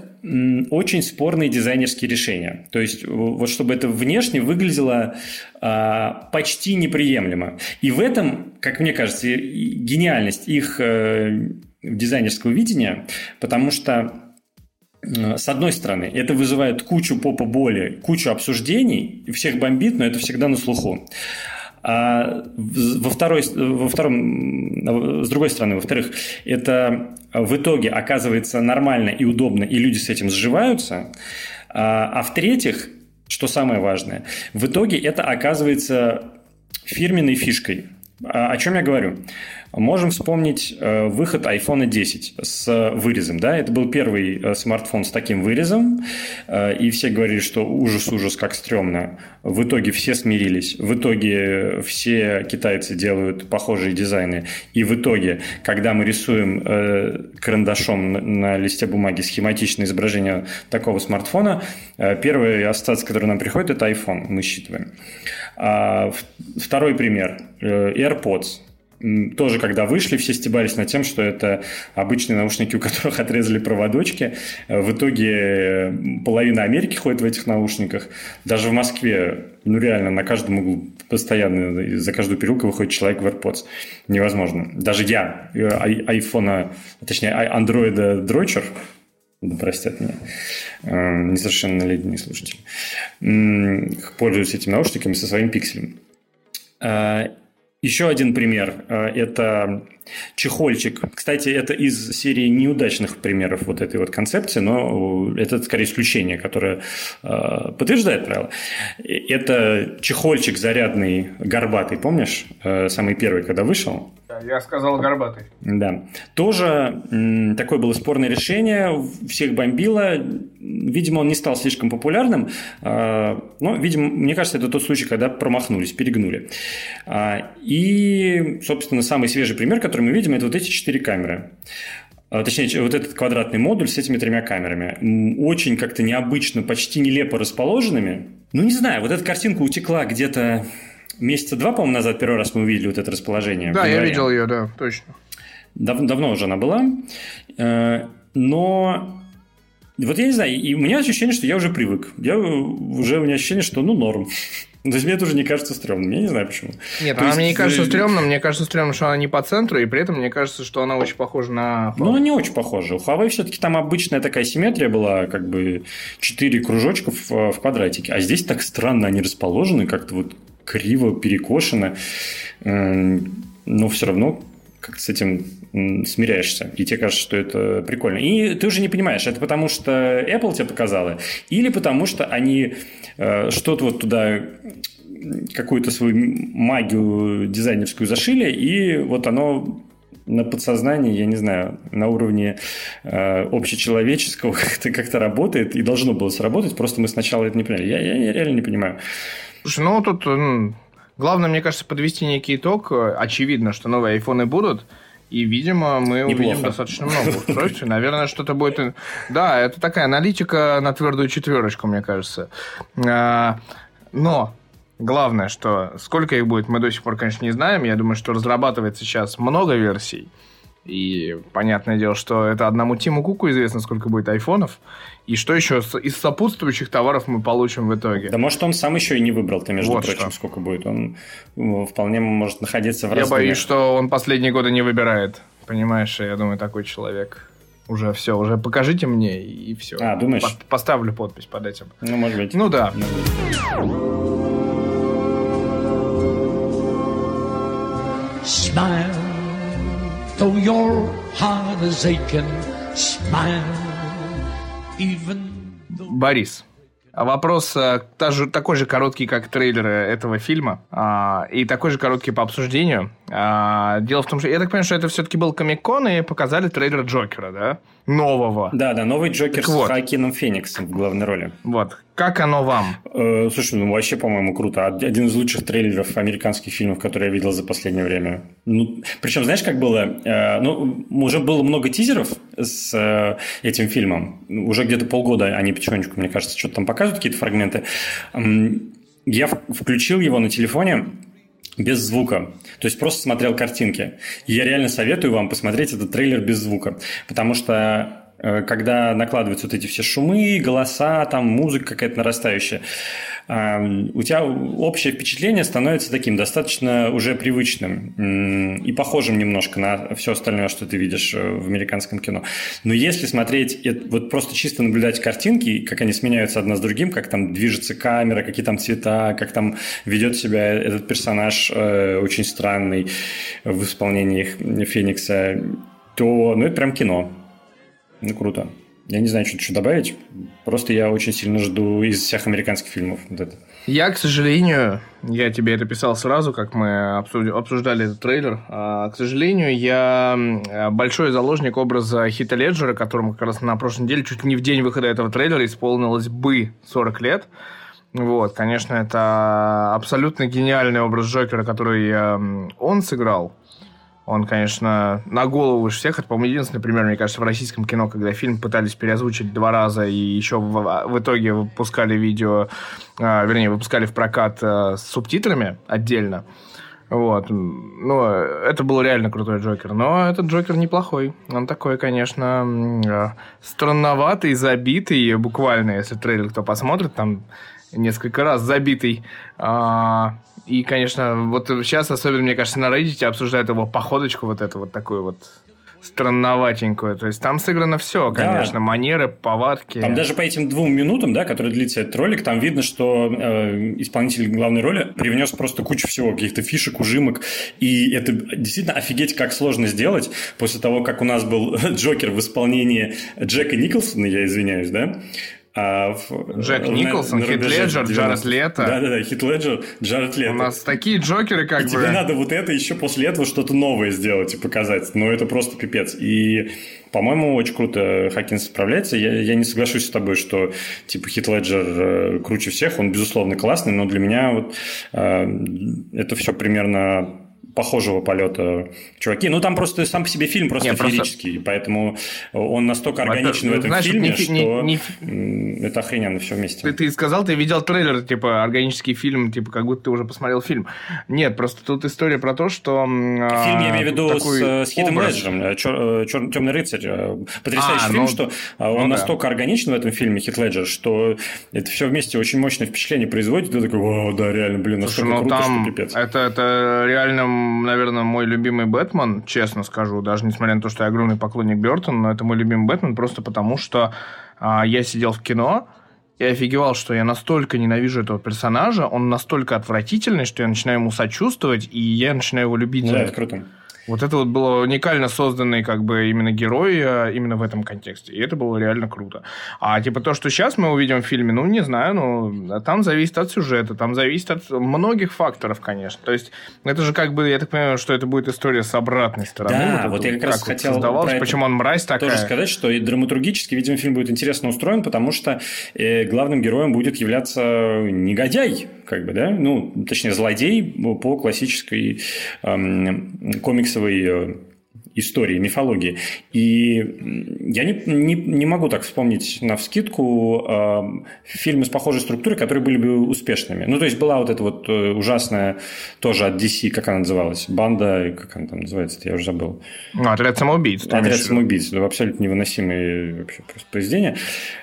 S1: очень спорные дизайнерские решения. То есть, вот чтобы это внешне выглядело а, почти неприемлемо. И в этом, как мне кажется, гениальность их э, дизайнерского видения, потому что э, с одной стороны, это вызывает кучу попа боли, кучу обсуждений, всех бомбит, но это всегда на слуху. А во, второй, во втором, с другой стороны, во-вторых, это в итоге оказывается нормально и удобно, и люди с этим сживаются. А, а в-третьих, что самое важное, в итоге это оказывается фирменной фишкой. А, о чем я говорю? Можем вспомнить э, выход iPhone 10 с вырезом. Да? Это был первый э, смартфон с таким вырезом, э, и все говорили, что ужас-ужас, как стрёмно. В итоге все смирились. В итоге все китайцы делают похожие дизайны. И в итоге, когда мы рисуем карандашом на листе бумаги схематичное изображение такого смартфона, первый ассоциация, который нам приходит, это iPhone, мы считываем. А второй пример. AirPods тоже, когда вышли, все стебались над тем, что это обычные наушники, у которых отрезали проводочки. В итоге э, половина Америки ходит в этих наушниках. Даже в Москве, ну реально, на каждом углу постоянно, за каждую переулку выходит человек в AirPods. Невозможно. Даже я, э, айфона, точнее, андроида дрочер, да простят меня, э, несовершеннолетний слушатель, пользуюсь этими наушниками со своим пикселем. Еще один пример э, – это чехольчик. Кстати, это из серии неудачных примеров вот этой вот концепции, но это скорее исключение, которое э, подтверждает правило. Это чехольчик зарядный, горбатый, помнишь? Э, самый первый, когда вышел.
S2: Я сказал горбатый.
S1: Да. Тоже м, такое было спорное решение, всех бомбило. Видимо, он не стал слишком популярным, э, но, видимо, мне кажется, это тот случай, когда промахнулись, перегнули. Э, и, собственно, самый свежий пример, который мы видим, это вот эти четыре камеры. а, точнее, вот этот квадратный модуль с этими тремя камерами, очень как-то необычно, почти нелепо расположенными. Ну, не знаю, вот эта картинка утекла где-то месяца два, по-моему, назад первый раз мы увидели вот это расположение.
S2: Да, я видел ее, да, точно.
S1: Дав- давно уже она была. Э, но вот я не знаю, и у меня ощущение, что я уже привык. Я уже у меня ощущение, что ну норм. То есть мне тоже не кажется стрёмным. Я не знаю почему.
S2: Нет, То она есть... мне не кажется э, стрёмным. Мне кажется стрёмным, что она не по центру, и при этом мне кажется, что она очень похожа на...
S1: Ну, она не очень похожа. У Huawei все-таки там обычная такая симметрия была, как бы четыре кружочка в, в квадратике. А здесь так странно они расположены, как-то вот криво перекошено. Но все равно как с этим смиряешься, и тебе кажется, что это прикольно. И ты уже не понимаешь, это потому что Apple тебе показала, или потому что они э, что-то вот туда какую-то свою магию дизайнерскую зашили, и вот оно на подсознании, я не знаю, на уровне э, общечеловеческого как-то как работает и должно было сработать, просто мы сначала это не поняли. Я, я, я реально не понимаю.
S2: Слушай, ну тут главное, мне кажется, подвести некий итог. Очевидно, что новые айфоны будут. И, видимо, мы Неплохо. увидим достаточно много устройств. Наверное, что-то будет... Да, это такая аналитика на твердую четверочку, мне кажется. А, но главное, что сколько их будет, мы до сих пор, конечно, не знаем. Я думаю, что разрабатывается сейчас много версий. И понятное дело, что это одному Тиму Куку известно, сколько будет айфонов. И что еще из сопутствующих товаров мы получим в итоге?
S1: Да может он сам еще и не выбрал-то, между вот прочим, что. сколько будет. Он вполне может находиться в
S2: Я боюсь, что он последние годы не выбирает. Понимаешь, я думаю, такой человек. Уже все, уже покажите мне и все.
S1: А, думаешь? По
S2: поставлю подпись под этим.
S1: Ну, может быть.
S2: Ну да. Smile, though your heart is aching, smile even though... Buddies. Вопрос э, такой же короткий, как трейлер этого фильма, а, и такой же короткий по обсуждению. А, дело в том, что я так понимаю, что это все-таки был Комик-кон, и показали трейлер Джокера, да? Нового.
S1: Да, да, новый Джокер так с вот. Хакином Фениксом в главной роли.
S2: Вот. Как оно вам?
S1: Э, слушай, ну вообще, по-моему, круто. Один из лучших трейлеров американских фильмов, которые я видел за последнее время. Ну, причем, знаешь, как было? Э, ну, уже было много тизеров с э, этим фильмом. Уже где-то полгода они потихонечку, мне кажется, что-то там показывают, какие-то фрагменты. Я включил его на телефоне, без звука. То есть просто смотрел картинки. Я реально советую вам посмотреть этот трейлер без звука. Потому что Э, когда накладываются вот эти все шумы, голоса, там музыка какая-то нарастающая, у тебя общее впечатление становится таким достаточно уже привычным и похожим немножко на все остальное, что ты видишь э, в американском кино. Но если смотреть, вот просто чисто наблюдать картинки, как они сменяются одна с другим, как там движется камера, какие там цвета, как там ведет себя этот персонаж э, очень странный в исполнении Феникса, то ну, это прям кино. Ну, круто. Я не знаю, что еще добавить. Просто я очень сильно жду из всех американских фильмов вот это.
S2: Я, к сожалению, я тебе это писал сразу, как мы обсуждали этот трейлер. А, к сожалению, я большой заложник образа Хита Леджера, которому как раз на прошлой неделе, чуть не в день выхода этого трейлера, исполнилось бы 40 лет. Вот, конечно, это абсолютно гениальный образ Джокера, который он сыграл. Он, конечно, на голову выше всех. Это, по-моему, единственный пример, мне кажется, в российском кино, когда фильм пытались переозвучить два раза и еще в, в итоге выпускали видео, э, вернее, выпускали в прокат э, с субтитрами отдельно. Вот. Ну, это был реально крутой Джокер. Но этот Джокер неплохой. Он такой, конечно, э, странноватый, забитый, буквально, если трейлер кто посмотрит, там несколько раз забитый. А, и, конечно, вот сейчас, особенно, мне кажется, на Reddit обсуждают его походочку вот эту вот такую вот странноватенькую. То есть там сыграно все, конечно, да. манеры, повадки.
S1: Там даже по этим двум минутам, да, которые длится этот ролик, там видно, что э, исполнитель главной роли привнес просто кучу всего, каких-то фишек, ужимок. И это действительно офигеть, как сложно сделать после того, как у нас был Джокер в исполнении Джека Николсона, я извиняюсь, да,
S2: а в, Джек Николсон, Хит Леджер, Джаред Лето.
S1: Да-да-да, Хит Леджер, Джаред Лето.
S2: У нас такие Джокеры как
S1: и
S2: бы...
S1: тебе надо вот это еще после этого что-то новое сделать и показать. Ну, это просто пипец. И, по-моему, очень круто Хакинс справляется. Я, я не соглашусь с тобой, что, типа, Хит Леджер э, круче всех. Он, безусловно, классный, но для меня вот э, это все примерно похожего полета чуваки. Ну, там просто сам по себе фильм просто Нет, феерический, просто... поэтому он настолько органичен в этом знаешь, фильме, не, что не, не... это охрененно все вместе.
S2: Ты, ты сказал, ты видел трейлер, типа, органический фильм, типа, как будто ты уже посмотрел фильм. Нет, просто тут история про то, что...
S1: Фильм я имею в виду с, с Хитом Леджером, Чер, Чер, Темный рыцарь. Потрясающий а, фильм, ну, что он ну, настолько да. органичен в этом фильме, Хит Леджер, что это все вместе очень мощное впечатление производит. Ты такой, о, да, реально, блин, настолько Слушай, ну, круто, там что пипец.
S2: Это, это реально, наверное, мой любимый Бэтмен, честно скажу, даже несмотря на то, что я огромный поклонник Бертона, но это мой любимый Бэтмен просто потому, что а, я сидел в кино, и офигевал, что я настолько ненавижу этого персонажа, он настолько отвратительный, что я начинаю ему сочувствовать, и я начинаю его любить.
S1: Да, это круто.
S2: Вот это вот было уникально созданный как бы именно герой а, именно в этом контексте. И это было реально круто. А типа то, что сейчас мы увидим в фильме, ну, не знаю, ну, там зависит от сюжета, там зависит от многих факторов, конечно. То есть это же как бы, я так понимаю, что это будет история с обратной стороны.
S1: Да, вот, вот я как раз вот хотел
S2: создавалось, почему он мразь такая.
S1: Тоже сказать, что и драматургически, видимо, фильм будет интересно устроен, потому что э, главным героем будет являться негодяй, как бы, да, ну, точнее, злодей по классической эм, э, истории, мифологии. И я не, не, не могу так вспомнить на вскидку э, фильмы с похожей структурой, которые были бы успешными. Ну, то есть, была вот эта вот э, ужасная тоже от DC, как она называлась, банда, как она там называется, я уже забыл.
S2: Ну, отряд самоубийц.
S1: Отряд самоубийц, да, абсолютно невыносимые вообще просто произведения.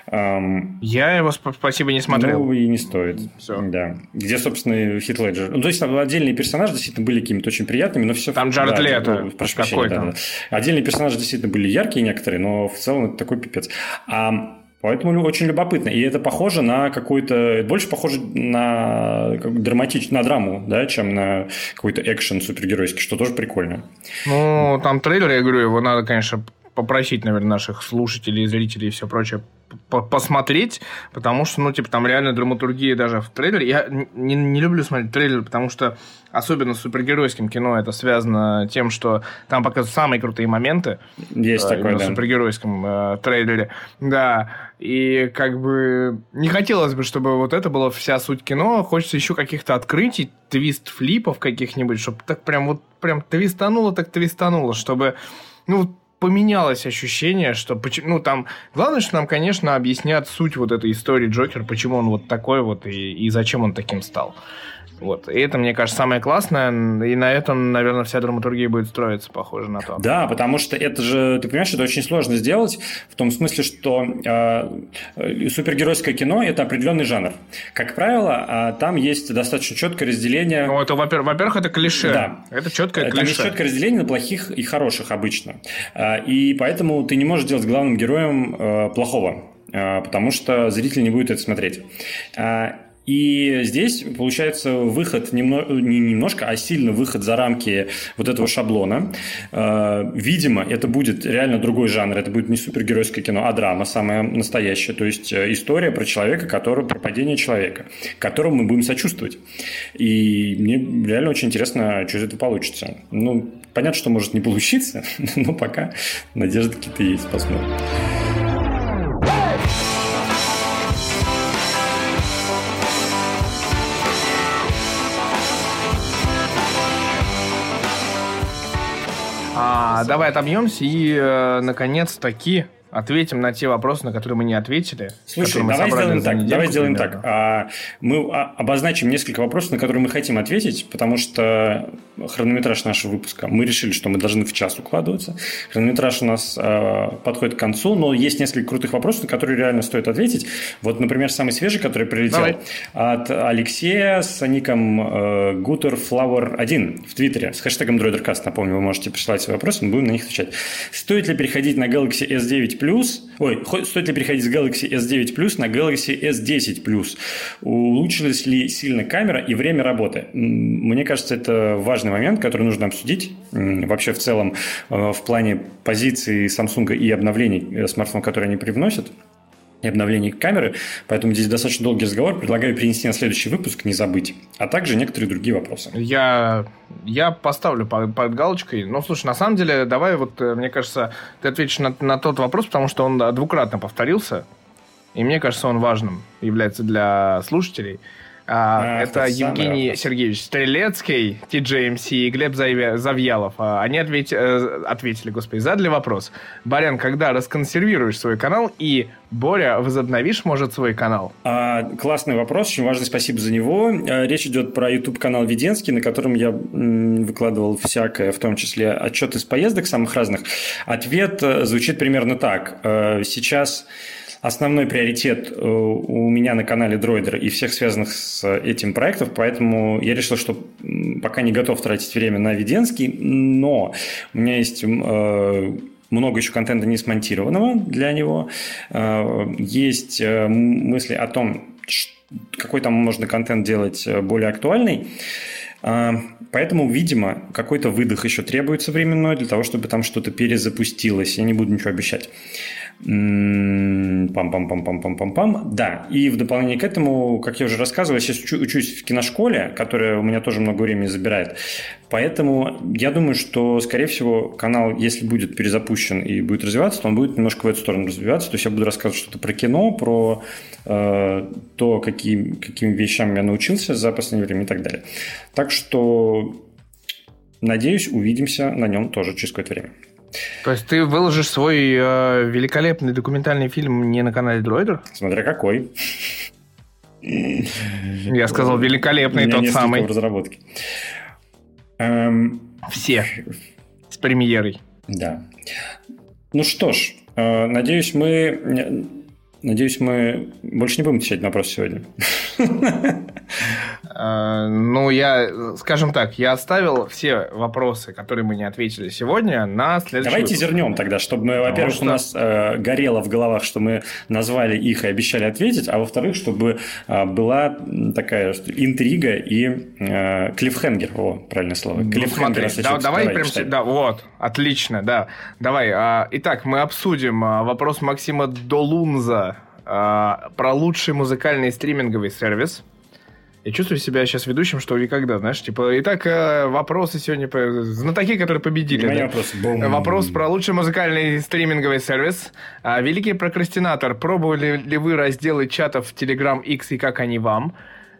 S2: Эм, я его, спасибо, не смотрел.
S1: Ну, и не стоит. Все. Да. Где, собственно, Хит Леджер. Ну, то есть, там отдельные персонажи действительно были какими-то очень приятными, но все...
S2: Там Джаред да, Лето. Прошу
S1: прощения, да, да. Отдельные персонажи действительно были яркие некоторые, но в целом это такой пипец. А Поэтому очень любопытно. И это похоже на какой-то... Больше похоже на как, драматич... на драму, да, чем на какой-то экшен супергеройский, что тоже прикольно.
S2: Ну, там трейлер, я говорю, его надо, конечно, попросить, наверное, наших слушателей, зрителей и все прочее посмотреть, потому что, ну, типа, там реально драматургия даже в трейлере. Я не, не люблю смотреть трейлер, потому что особенно с супергеройским кино это связано тем, что там показывают самые крутые моменты.
S1: Есть э, такое, да.
S2: В супергеройском э, трейлере. Да, и как бы не хотелось бы, чтобы вот это была вся суть кино. Хочется еще каких-то открытий, твист-флипов каких-нибудь, чтобы так прям вот прям твистануло, так твистануло, чтобы ну, поменялось ощущение, что... Ну, там... Главное, что нам, конечно, объяснят суть вот этой истории Джокер, почему он вот такой вот и, и зачем он таким стал. Вот. И это, мне кажется, самое классное. И на этом, наверное, вся драматургия будет строиться, похоже на то.
S1: Да, потому что это же, ты понимаешь, это очень сложно сделать в том смысле, что э, супергеройское кино – это определенный жанр. Как правило, э, там есть достаточно четкое разделение…
S2: Ну, это, во-первых, во-первых, это клише. Да. Это четкое клише.
S1: Там есть четкое разделение на плохих и хороших обычно. Э, и поэтому ты не можешь делать главным героем э, плохого э, потому что зритель не будет это смотреть. И здесь получается выход немно, не немножко, а сильно выход за рамки вот этого шаблона. Э, видимо, это будет реально другой жанр. Это будет не супергеройское кино, а драма самая настоящая. То есть э, история про человека, который, про падение человека, которому мы будем сочувствовать. И мне реально очень интересно, что из этого получится. Ну, понятно, что может не получиться, но пока надежды какие-то есть. Посмотрим.
S2: Давай отобьемся и, э, наконец-таки, ответим на те вопросы, на которые мы не ответили.
S1: Слушай, давай сделаем так. Недельку, давай сделаем примерно. так. А, мы обозначим несколько вопросов, на которые мы хотим ответить, потому что хронометраж нашего выпуска. Мы решили, что мы должны в час укладываться. Хронометраж у нас а, подходит к концу, но есть несколько крутых вопросов, на которые реально стоит ответить. Вот, например, самый свежий, который прилетел давай. от Алексея с ником э, GuterFlower1 в Твиттере с хэштегом DroiderCast. Напомню, вы можете присылать свои вопросы, мы будем на них отвечать. Стоит ли переходить на Galaxy S9 Plus, ой, стоит ли переходить с Galaxy S9 Plus на Galaxy S10 Plus? Улучшилась ли сильно камера и время работы? Мне кажется, это важный момент, который нужно обсудить вообще в целом э, в плане позиции Samsung и обновлений э, смартфонов, которые они привносят и обновлений камеры, поэтому здесь достаточно долгий разговор. Предлагаю перенести на следующий выпуск, не забыть, а также некоторые другие вопросы.
S2: Я, я поставлю под, под галочкой. Ну, слушай, на самом деле, давай вот, э, мне кажется, ты ответишь на, на тот вопрос, потому что он двукратно повторился, и мне кажется, он важным является для слушателей. А, а, это Евгений Сергеевич Стрелецкий, TJMC и Глеб Завьялов. А, они ответь, э, ответили, господи, задали вопрос. Барян, когда расконсервируешь свой канал и Боря, возобновишь, может, свой канал?
S1: А, классный вопрос, очень важный, спасибо за него. А, речь идет про YouTube-канал Веденский, на котором я выкладывал всякое, в том числе отчеты с поездок самых разных. Ответ э, звучит примерно так. Э, сейчас основной приоритет э, у меня на канале Дроидер и всех связанных с этим проектов, поэтому я решил, что пока не готов тратить время на Веденский, но у меня есть э, много еще контента не смонтированного для него. Э, есть мысли о том, какой там можно контент делать более актуальный. Поэтому, видимо, какой-то выдох еще требуется временной для того, чтобы там что-то перезапустилось. Я не буду ничего обещать. Пам-пам-пам-пам-пам-пам-пам. Да, и в дополнение к этому, как я уже рассказывал, я сейчас учусь в киношколе, которая у меня тоже много времени забирает. Поэтому я думаю, что, скорее всего, канал, если будет перезапущен и будет развиваться, то он будет немножко в эту сторону развиваться. То есть я буду рассказывать что-то про кино, про э, то, каким, каким вещам я научился за последнее время и так далее. Так что, надеюсь, увидимся на нем тоже через какое-то время.
S2: То есть ты выложишь свой э, великолепный документальный фильм не на канале Дроидер?
S1: Смотря какой.
S2: Я сказал великолепный тот самый.
S1: в разработке.
S2: Эм... Все. С премьерой.
S1: Да. Ну что ж, э, надеюсь, мы Надеюсь, мы больше не будем отвечать на вопрос сегодня.
S2: Э, ну, я, скажем так, я оставил все вопросы, которые мы не ответили сегодня, на следующий
S1: Давайте зернем тогда, чтобы мы, во-первых, у нас э, горело в головах, что мы назвали их и обещали ответить, а во-вторых, чтобы э, была такая интрига и э, клиффхенгер. О, правильное слово.
S2: Ну,
S1: клиффхенгер.
S2: Смотри, да, давай, давай прям... Да, вот, отлично, да. Давай. А, итак, мы обсудим а, вопрос Максима Долунза а, про лучший музыкальный стриминговый сервис. Я чувствую себя сейчас ведущим, что никогда, знаешь, типа, итак, э, вопросы сегодня, знатоки, которые победили. Да?
S1: Вопрос.
S2: вопрос про лучший музыкальный стриминговый сервис. А, великий прокрастинатор, пробовали ли вы разделы чатов в Telegram X и как они вам?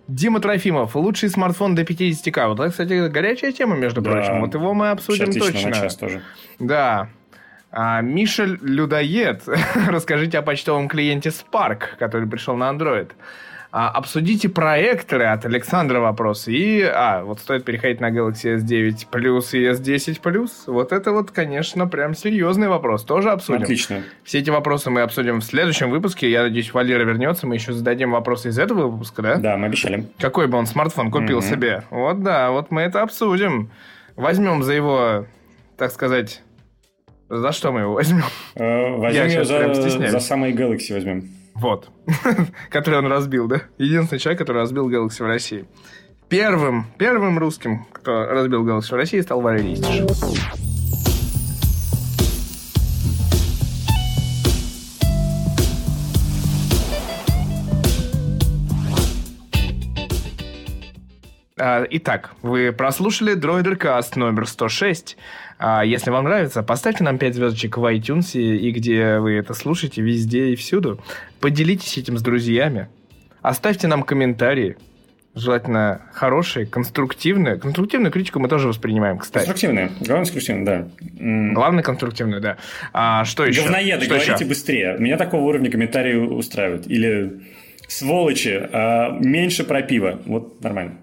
S2: Дима Трофимов, лучший смартфон до 50к. Вот это, кстати, горячая тема, между да. прочим. Вот его мы обсудим точно. На час тоже. Да. А, Миша Людоед, расскажите о почтовом клиенте Spark, который пришел на Android. А, обсудите проекторы от Александра вопрос. И, а, вот стоит переходить на Galaxy S9 Plus и S10 Plus. Вот это вот, конечно, прям серьезный вопрос. Тоже обсудим.
S1: Отлично.
S2: Все эти вопросы мы обсудим в следующем выпуске. Я надеюсь, Валера вернется. Мы еще зададим вопросы из этого выпуска, да?
S1: Да, мы обещали.
S2: Какой бы он смартфон купил mm-hmm. себе? Вот да, вот мы это обсудим. Возьмем за его, так сказать, за что мы его возьмем?
S1: Э, возьмем за, за самый Galaxy возьмем.
S2: Вот. который он разбил, да? Единственный человек, который разбил Galaxy в России. Первым, первым русским, кто разбил Galaxy в России, стал Валерий Истиш. Итак, вы прослушали Дроидеркаст номер 106. А, если вам нравится, поставьте нам 5 звездочек в iTunes, и где вы это слушаете, везде и всюду. Поделитесь этим с друзьями. Оставьте нам комментарии. Желательно хорошие, конструктивные. Конструктивную критику мы тоже воспринимаем, кстати.
S1: Конструктивную. Главное, конструктивную, да.
S2: Главное, конструктивную, да. А, что еще?
S1: Говноеды, что говорите еще? быстрее. Меня такого уровня комментарии устраивают. Или сволочи, а, меньше про пиво. Вот нормально.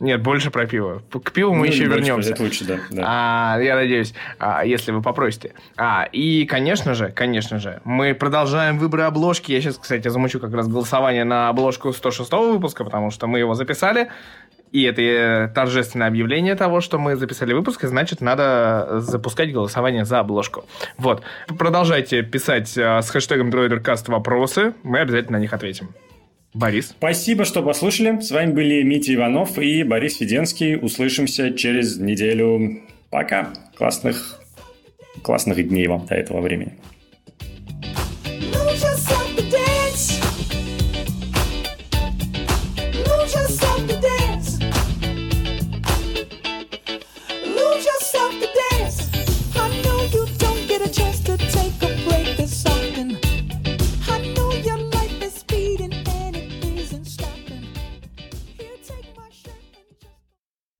S2: Нет, больше про пиво. К пиву мы ну, еще вернемся.
S1: Это лучше, да. да.
S2: А, я надеюсь, а, если вы попросите. А, и, конечно же, конечно же, мы продолжаем выборы обложки. Я сейчас, кстати, замучу как раз голосование на обложку 106 выпуска, потому что мы его записали. И это э, торжественное объявление того, что мы записали выпуск, и значит, надо запускать голосование за обложку. Вот. Продолжайте писать э, с хэштегом DroiderCast вопросы, мы обязательно на них ответим. Борис.
S1: Спасибо, что послушали. С вами были Митя Иванов и Борис Феденский. Услышимся через неделю. Пока. Классных, классных дней вам до этого времени. Ну,